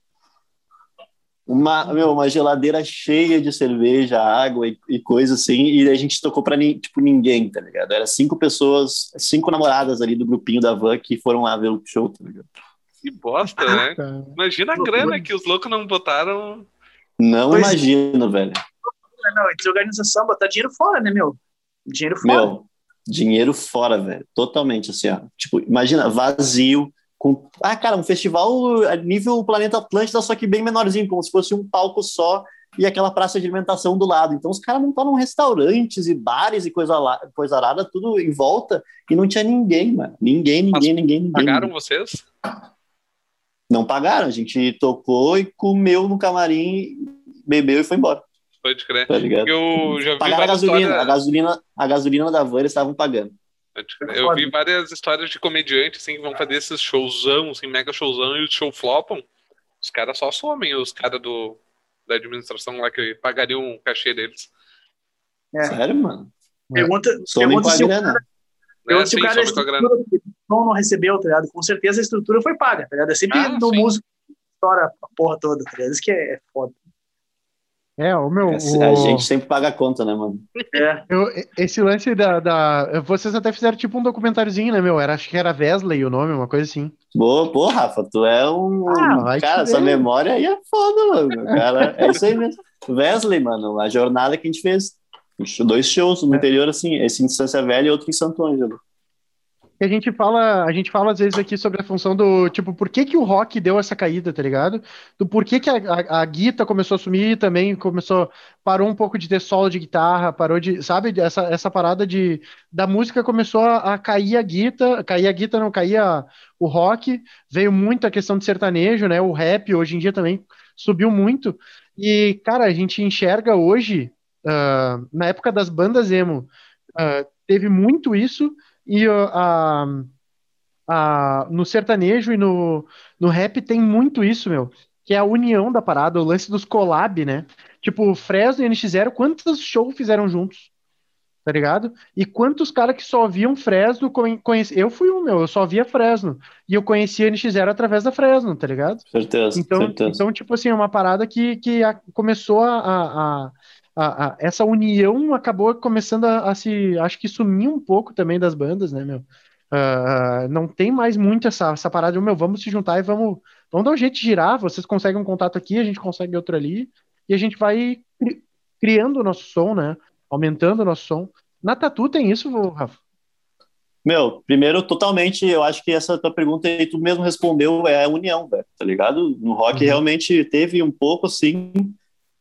Uma, meu, uma geladeira cheia de cerveja, água e, e coisa assim, e a gente tocou pra tipo, ninguém, tá ligado? Era cinco pessoas, cinco namoradas ali do grupinho da van que foram lá ver o show, tá ligado? Que bosta, né? Imagina a grana que os loucos não botaram. Não pois imagino, velho. Não, desorganização, botar dinheiro fora, né, meu? Dinheiro fora. Meu, dinheiro fora, velho. Totalmente, assim, ó. Tipo, imagina, vazio, com... Ah, cara, um festival a nível Planeta Atlântida, só que bem menorzinho, como se fosse um palco só, e aquela praça de alimentação do lado. Então os caras montaram restaurantes e bares e coisa, lá, coisa arada, tudo em volta, e não tinha ninguém, mano. Ninguém, ninguém, Mas ninguém, ninguém. Pagaram vocês? Não pagaram, a gente tocou e comeu no camarim, bebeu e foi embora. Pode crer. Tá Eu já vi Pagaram a gasolina, histórias... a gasolina, a gasolina da van eles estavam pagando. Eu vi várias histórias de comediantes assim, que vão fazer esses showzão, assim, mega showzão, e o show flopam. Os caras só somem, os caras do, da administração lá que pagariam o cachê deles. É. Sério, mano? Pergunta, pergunta se o cara, é, se o cara não recebeu, tá ligado? Com certeza a estrutura foi paga, tá ligado? É sempre ah, no sim. músico estoura a porra toda, tá ligado? Isso que é foda. É, o meu. A o... gente sempre paga a conta, né, mano? É. Eu, esse lance da, da. Vocês até fizeram tipo um documentáriozinho, né, meu? Era, acho que era Wesley o nome, uma coisa assim. Boa, pô, Rafa, tu é um. Ah, cara, essa memória aí é foda, mano. Cara, é isso aí mesmo. Wesley, mano, a jornada que a gente fez. Dois shows no é. interior, assim, esse em Distância Velha e outro em Santo Ângelo a gente fala, a gente fala às vezes aqui sobre a função do, tipo, por que que o rock deu essa caída, tá ligado? Do porquê que a, a, a guitarra começou a sumir também, começou, parou um pouco de ter solo de guitarra, parou de, sabe, essa, essa parada de, da música começou a, a cair a guitarra, cair a guitarra, não, caía o rock, veio muito a questão de sertanejo, né, o rap hoje em dia também subiu muito, e, cara, a gente enxerga hoje, uh, na época das bandas emo, uh, teve muito isso, e a, a, no sertanejo e no, no rap tem muito isso, meu. Que é a união da parada, o lance dos collab, né? Tipo, Fresno e NX0, quantos shows fizeram juntos? Tá ligado? E quantos caras que só viam Fresno conheciam. Eu fui um, meu, eu só via Fresno. E eu conhecia NX0 através da Fresno, tá ligado? Certeza. Então, certeza. então tipo assim, é uma parada que, que a, começou a, a a, a, essa união acabou começando a, a, se, acho que sumir um pouco também das bandas, né, meu? Uh, não tem mais muito essa, essa parada de, meu, vamos se juntar e vamos, vamos dar um jeito de girar, vocês conseguem um contato aqui, a gente consegue outro ali, e a gente vai cri criando o nosso som, né? Aumentando o nosso som. Na Tatu tem isso, Rafa? Meu, primeiro, totalmente, eu acho que essa tua pergunta aí tu mesmo respondeu, é a união, velho, tá ligado? No rock uhum. realmente teve um pouco, assim,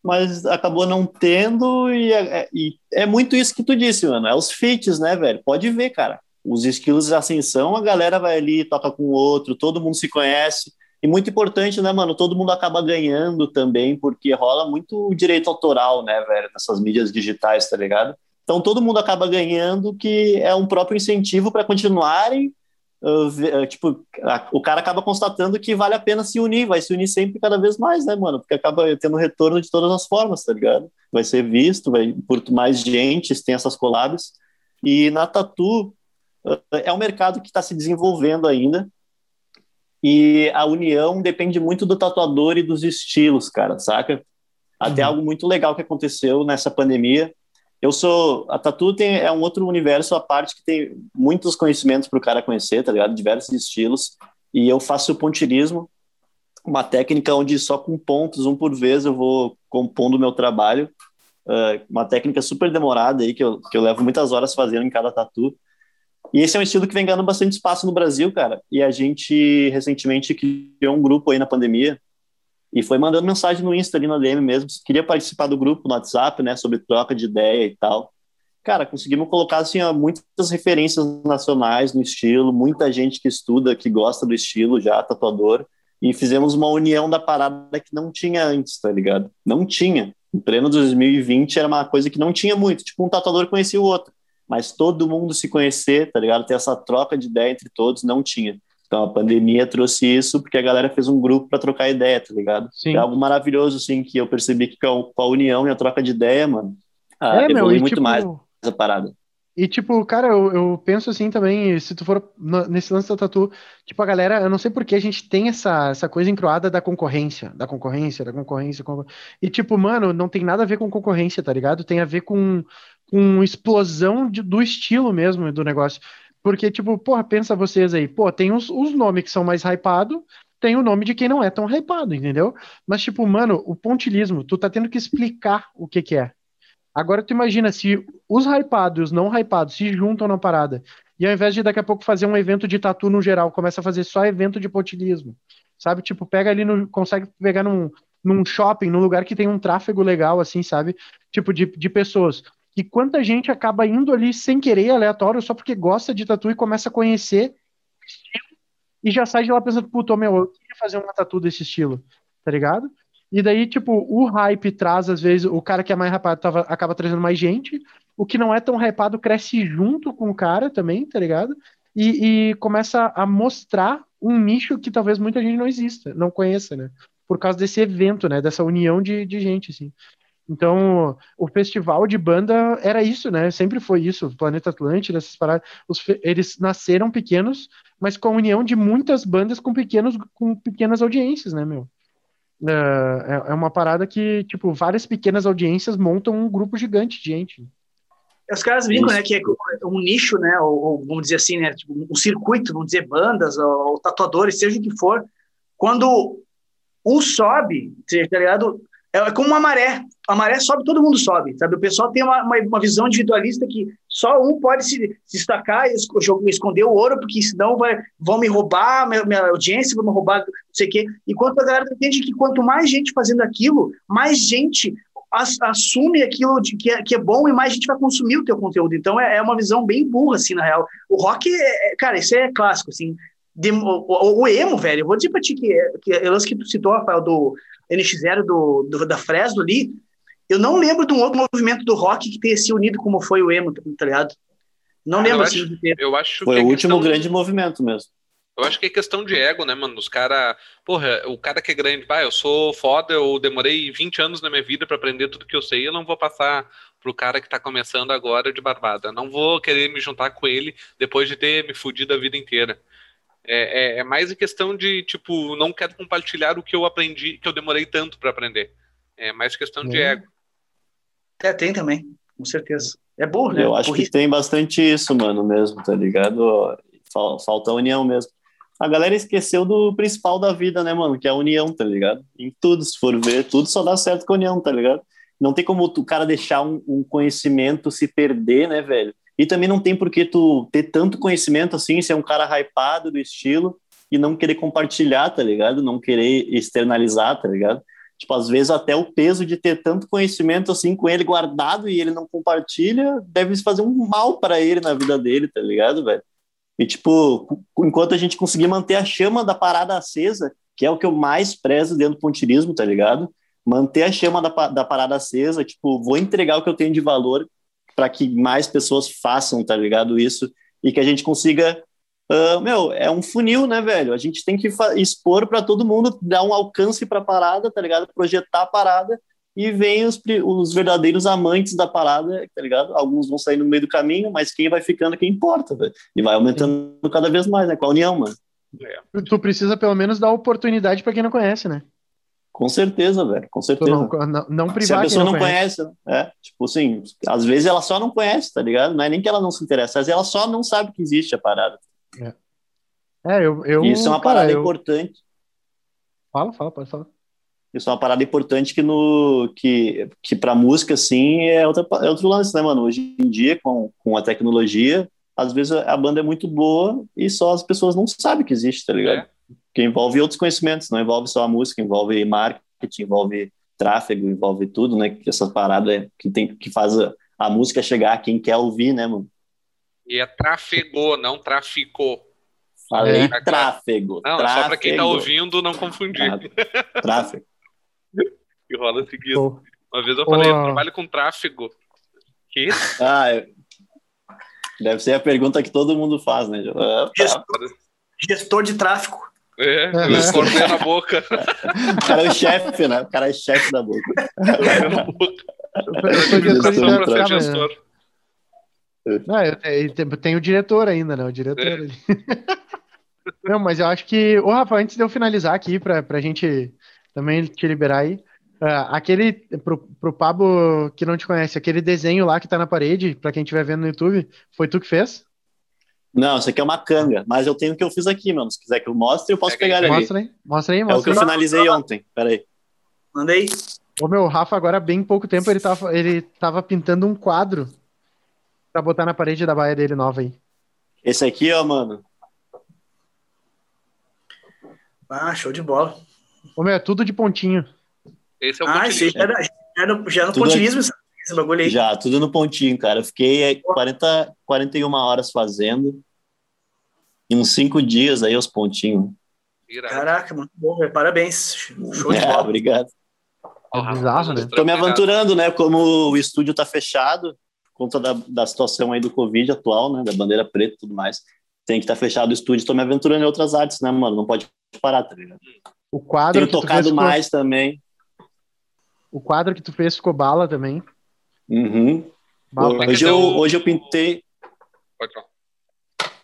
mas acabou não tendo, e é, é, e é, muito isso que tu disse, mano. É os feats, né, velho? Pode ver, cara. Os estilos de ascensão, a galera vai ali, toca com o outro, todo mundo se conhece. E muito importante, né, mano? Todo mundo acaba ganhando também, porque rola muito direito autoral, né, velho, nessas mídias digitais, tá ligado? Então todo mundo acaba ganhando, que é um próprio incentivo para continuarem tipo, o cara acaba constatando que vale a pena se unir, vai se unir sempre cada vez mais, né, mano? Porque acaba tendo retorno de todas as formas, tá ligado? Vai ser visto, vai por mais gente, tem essas collabs. E na Tatu uh, é um mercado que está se desenvolvendo ainda. E a união depende muito do tatuador e dos estilos, cara, saca? Até uhum. algo muito legal que aconteceu nessa pandemia eu sou. A Tatu tem, é um outro universo à parte que tem muitos conhecimentos para o cara conhecer, tá ligado? Diversos estilos. E eu faço pontilhismo, uma técnica onde só com pontos, um por vez, eu vou compondo o meu trabalho. Uh, uma técnica super demorada aí, que eu, que eu levo muitas horas fazendo em cada tatu. E esse é um estilo que vem ganhando bastante espaço no Brasil, cara. E a gente recentemente criou um grupo aí na pandemia, e foi mandando mensagem no Insta ali na DM mesmo, queria participar do grupo no WhatsApp, né, sobre troca de ideia e tal. Cara, conseguimos colocar assim muitas referências nacionais no estilo, muita gente que estuda, que gosta do estilo já, tatuador, e fizemos uma união da parada que não tinha antes, tá ligado? Não tinha. Em pleno 2020 era uma coisa que não tinha muito, tipo um tatuador conhecia o outro, mas todo mundo se conhecer, tá ligado? Ter essa troca de ideia entre todos não tinha. Então a pandemia trouxe isso porque a galera fez um grupo para trocar ideia, tá ligado? Sim. É algo maravilhoso, assim, que eu percebi que com a união e a troca de ideia, mano, ah, é, evolui meu, muito tipo... mais essa parada. E, tipo, cara, eu, eu, penso assim também, se tu for nesse lance da tatu, tipo, a galera, eu não sei por que a gente tem essa, essa coisa encruada da concorrência, da concorrência, da concorrência, e, tipo, mano, não tem nada a ver com concorrência, tá ligado? Tem a ver com, com explosão de, do estilo mesmo do negócio. Porque, tipo, porra, pensa vocês aí, pô, tem os, os nomes que são mais hypados, tem o nome de quem não é tão hypado, entendeu? Mas, tipo, mano, o pontilismo, tu tá tendo que explicar o que que é. Agora tu imagina se os hypados e os não hypados se juntam na parada, e ao invés de daqui a pouco fazer um evento de tatu no geral, começa a fazer só evento de pontilismo, sabe? Tipo, pega ali no. consegue pegar num, num shopping, num lugar que tem um tráfego legal, assim, sabe? Tipo, de, de pessoas. E quanta gente acaba indo ali sem querer, aleatório, só porque gosta de tatu e começa a conhecer e já sai de lá pensando, puto, meu, eu queria fazer uma tatu desse estilo, tá ligado? E daí, tipo, o hype traz, às vezes, o cara que é mais hypado tava, acaba trazendo mais gente, o que não é tão hypado cresce junto com o cara também, tá ligado? E, e começa a mostrar um nicho que talvez muita gente não exista, não conheça, né? Por causa desse evento, né? Dessa união de, de gente, assim. Então, o festival de banda era isso, né? Sempre foi isso. O Planeta Atlântida, essas paradas. Os, eles nasceram pequenos, mas com a união de muitas bandas com, pequenos, com pequenas audiências, né, meu? É, é uma parada que, tipo, várias pequenas audiências montam um grupo gigante de gente. Os caras brincam, né, que é um nicho, né, ou, ou, vamos dizer assim, né, tipo, um circuito, vamos dizer, bandas ou, ou tatuadores, seja o que for, quando um sobe, tá ligado? É como uma maré. A maré sobe, todo mundo sobe, sabe? O pessoal tem uma, uma, uma visão individualista que só um pode se, se destacar e esconder o ouro, porque senão vai, vão me roubar, minha, minha audiência vão me roubar, não sei o quê. Enquanto a galera entende que quanto mais gente fazendo aquilo, mais gente assume aquilo de, que, é, que é bom e mais gente vai consumir o teu conteúdo. Então é, é uma visão bem burra, assim, na real. O rock, é, é cara, isso é clássico, assim. De, o, o, o, emo, velho, eu vou dizer pra ti que, que é lance que tu citou, Rafael, do NX0 do, do, da Fresno ali, eu não lembro de um outro movimento do rock que tenha se unido como foi o emo, tá ligado? Não ah, lembro eu assim. Acho, eu acho foi o último grande movimento mesmo. Eu acho que é questão de ego, né, mano? Os caras. Porra, o cara que é grande, pá, eu sou foda, eu demorei 20 anos na minha vida para aprender tudo que eu sei, eu não vou passar pro cara que tá começando agora de barbada. Não vou querer me juntar com ele depois de ter me fudido a vida inteira. É, é, é mais em questão de, tipo, não quero compartilhar o que eu aprendi, que eu demorei tanto para aprender. É mais questão é. de ego. É, tem também, com certeza. É burro, né? Eu acho que tem bastante isso, mano, mesmo, tá ligado? Falta a união mesmo. A galera esqueceu do principal da vida, né, mano? Que é a união, tá ligado? Em tudo, se for ver, tudo só dá certo com a união, tá ligado? Não tem como o cara deixar um, um conhecimento se perder, né, velho? E também não tem por que tu ter tanto conhecimento assim, ser um cara hypado do estilo e não querer compartilhar, tá ligado? Não querer externalizar, tá ligado? Tipo, às vezes até o peso de ter tanto conhecimento assim com ele guardado e ele não compartilha deve fazer um mal para ele na vida dele, tá ligado, velho? E tipo, enquanto a gente conseguir manter a chama da parada acesa, que é o que eu mais prezo dentro do pontilismo, tá ligado? Manter a chama da, da parada acesa, tipo, vou entregar o que eu tenho de valor para que mais pessoas façam, tá ligado? Isso e que a gente consiga. Uh, meu, é um funil, né, velho? A gente tem que expor para todo mundo, dar um alcance para a parada, tá ligado? Projetar a parada e vem os, os verdadeiros amantes da parada, tá ligado? Alguns vão sair no meio do caminho, mas quem vai ficando, quem importa, velho. E vai aumentando cada vez mais, né? Com a união, mano. É. Tu precisa pelo menos dar oportunidade para quem não conhece, né? Com certeza, velho, com certeza. Não, não, não privar Se a pessoa não, conhece, conhece, é, tipo assim, às vezes ela só não conhece, tá ligado? Não é nem que ela não se interessa, às vezes ela só não sabe que existe a parada. É, é eu, eu. Isso é uma cara, parada eu... importante. Fala, fala, pode falar. Isso é uma parada importante que no que, que para música assim é, outra, é outro lance, né, mano? Hoje em dia com, com a tecnologia, às vezes a banda é muito boa e só as pessoas não sabem que existe, tá ligado? É que envolve outros conhecimentos, não envolve só a música, envolve marketing, envolve tráfego, envolve tudo, né? Que essa parada que tem que faz a, a música chegar a quem quer ouvir, né, mano? E é trafegou, não traficou. Falei é, tráfego. Não, tráfego. só para quem tá ouvindo não confundir. Tráfego. e rola seguido. Oh. Uma vez eu falei, oh. eu trabalho com tráfego. Que? Ah, é... deve ser a pergunta que todo mundo faz, né? Tá. Gestor de tráfego. É, é. cortei na boca. O cara é o chefe, né? O cara é chefe da boca. Cortei na boca. Eu gestor. Não, tem, tem o diretor ainda, né? O diretor é. ali. Não, mas eu acho que. Ô, Rafa, antes de eu finalizar aqui, pra, pra gente também te liberar aí, uh, aquele. Pro, pro Pablo que não te conhece, aquele desenho lá que tá na parede, pra quem estiver vendo no YouTube, foi tu que fez? Não, isso aqui é uma canga, mas eu tenho o que eu fiz aqui, mano. Se quiser que eu mostre, eu posso é pegar ele. Mostra aí, mostra aí, mostra É o que eu finalizei ontem. Pera aí. Mandei. Ô meu, o Rafa agora, bem pouco tempo, ele tava, ele tava pintando um quadro pra botar na parede da baia dele nova aí. Esse aqui, ó, mano. Ah, show de bola. Ô meu, é tudo de pontinho. Esse é o Ah, esse pontilhismo. já, era- já, no, já no Tudo pontilismo, esse- esse bagulho aí. Já, tudo no pontinho, cara. Eu fiquei aí 40, 41 horas fazendo. Em uns cinco dias aí, os pontinhos. Caraca, muito bom, velho. Parabéns. Show de É, bola. obrigado. Rafa, bizarro, né? Tô me aventurando, né? Como o estúdio tá fechado, por conta da, da situação aí do Covid atual, né? Da bandeira preta e tudo mais. Tem que estar fechado o estúdio. Tô me aventurando em outras artes, né, mano? Não pode parar, tá ligado? O quadro Tenho que tu tocado mais também. o quadro que tu fez ficou bala também. Uhum. É Hoje, eu, deu- hoje eu pintei. Pode falar.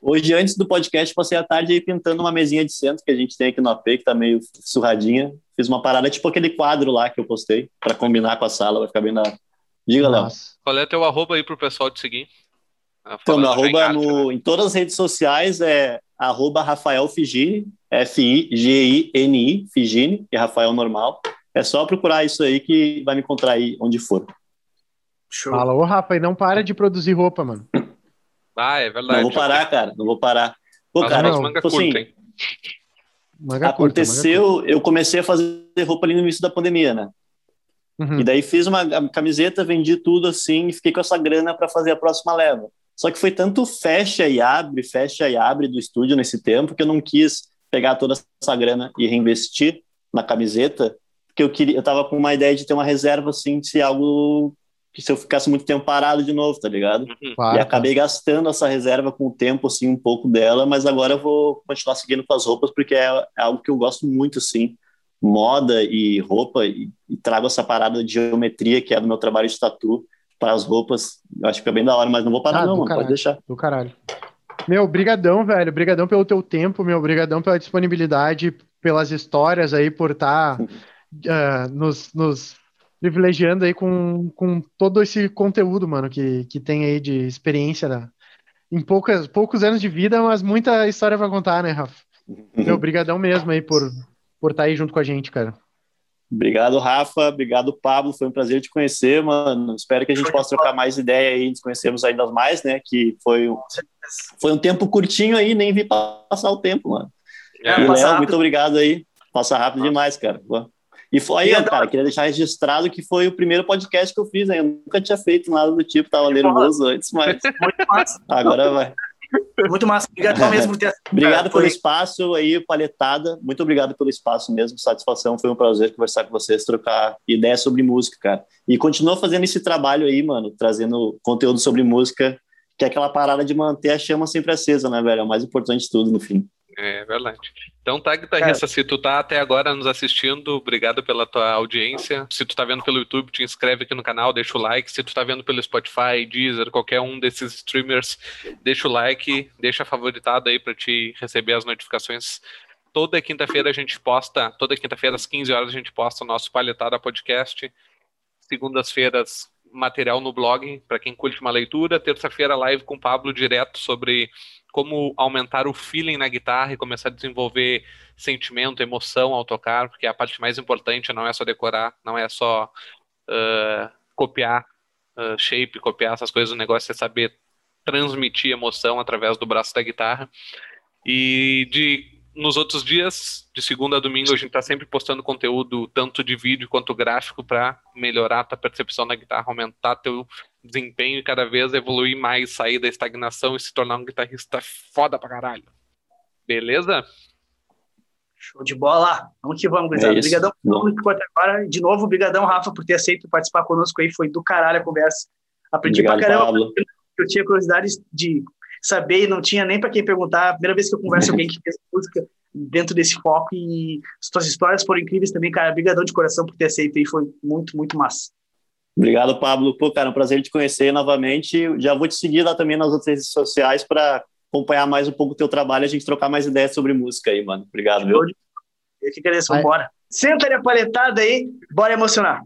Hoje, antes do podcast, passei a tarde aí pintando uma mesinha de centro que a gente tem aqui no AP, que tá meio surradinha. Fiz uma parada tipo aquele quadro lá que eu postei, pra combinar com a sala, vai ficar bem da. Diga, Léo. Qual é teu arroba aí pro pessoal te seguir? Ah, Então, meu arroba arte, né? no, em todas as redes sociais é arroba Rafael Figini, F-I-G-I-N-I, Figini, e Rafael normal. É só procurar isso aí que vai me encontrar aí onde for. Show. Fala, ô Rafa, e não para de produzir roupa, mano. Ah, é verdade. Não vou parar, cara, não vou parar. Pô, Faz cara, não, manga tipo assim, curta, hein? Manga curta, manga aconteceu, eu comecei a fazer roupa ali no início da pandemia, né? curta. Uhum. E daí fiz uma camiseta, vendi tudo assim e fiquei com essa grana para fazer a próxima leva. Só que foi tanto fecha e abre, fecha e abre do estúdio nesse tempo que eu não quis pegar toda essa grana e reinvestir na camiseta, porque eu queria, eu tava com uma ideia de ter uma reserva assim, se algo que se eu ficasse muito tempo parado de novo, tá ligado? Uhum. Claro, e acabei gastando essa reserva com o tempo, assim, um pouco dela, mas agora eu vou continuar seguindo com as roupas, porque é, é algo que eu gosto muito, assim, moda e roupa, e, e trago essa parada de geometria, que é do meu trabalho de tatu, para as roupas, eu acho que fica bem da hora, mas não vou parar Ah, não, mano, caralho. pode deixar. Do caralho. Meu, brigadão, velho. Brigadão pelo teu tempo, meu. Brigadão pela disponibilidade, pelas histórias aí, por estar nos, nos privilegiando aí com, com todo esse conteúdo, mano, que, que tem aí de experiência da, em poucas, poucos anos de vida, mas muita história pra contar, né, Rafa? Meu, brigadão mesmo aí por por estar aí junto com a gente, cara. Obrigado, Rafa. Obrigado, Pablo. Foi um prazer te conhecer, mano. Espero que a gente possa trocar mais ideia aí, nos conhecermos ainda mais, né? Que foi, um- foi um tempo curtinho aí, nem vi passar o tempo, mano. É, E Léo, muito obrigado aí. Passa rápido demais, cara. E foi aí, cara, queria deixar registrado que foi o primeiro podcast que eu fiz, né? Eu nunca tinha feito nada do tipo, tava nervoso antes, mas Muito massa. agora vai. Muito massa. Obrigado mesmo por ter Obrigado Cara, pelo foi- espaço aí, palhetada. Muito obrigado pelo espaço mesmo. Satisfação, foi um prazer conversar com vocês, trocar ideias sobre música, cara. E continua fazendo esse trabalho aí, mano, trazendo conteúdo sobre música, que é aquela parada de manter a chama sempre acesa, né, velho? É o mais importante de tudo no fim. É verdade. Então tá, guitarrista, se tu tá até agora nos assistindo, obrigado pela tua audiência. Se tu tá vendo pelo YouTube, te inscreve aqui no canal, deixa o like. Se tu tá vendo pelo Spotify, Deezer, qualquer um desses streamers, deixa o like, deixa favoritado aí pra te receber as notificações. Toda quinta-feira a gente posta, toda quinta-feira às 15 horas a gente posta o nosso Palhetada Podcast. Segundas-feiras, material no blog, para quem curte uma leitura. Terça-feira, live com o Pablo direto sobre como aumentar o feeling na guitarra e começar a desenvolver sentimento, emoção ao tocar, porque a parte mais importante não é só decorar, não é só uh, copiar uh, shape, copiar essas coisas, o negócio é saber transmitir emoção através do braço da guitarra. E de nos outros dias, de segunda a domingo, a gente está sempre postando conteúdo, tanto de vídeo quanto gráfico, para melhorar a tua percepção da guitarra, aumentar teu desempenho e cada vez evoluir mais, sair da estagnação e se tornar um guitarrista foda pra caralho. Beleza? Show de bola. Vamos que vamos, gurizada. É. Obrigadão por Bom. todo mundo que ficou até agora. De novo, obrigadão, Rafa, por ter aceito participar conosco aí. Foi do caralho a conversa. Aprendi Obrigado, pra caramba. Pablo. Eu tinha curiosidade de saber e não tinha nem pra quem perguntar. Primeira vez que eu converso com alguém que fez música dentro desse foco e as tuas histórias foram incríveis também, cara. Obrigadão de coração por ter aceito aí. Foi muito, muito massa. Obrigado, Pablo. Pô, cara, é um prazer te conhecer novamente. Já vou te seguir lá também nas outras redes sociais para acompanhar mais um pouco o teu trabalho e a gente trocar mais ideias sobre música aí, mano. Obrigado, viu? Eu que agradeço. Vai. Vambora. Senta ali a palhetada aí. Bora emocionar.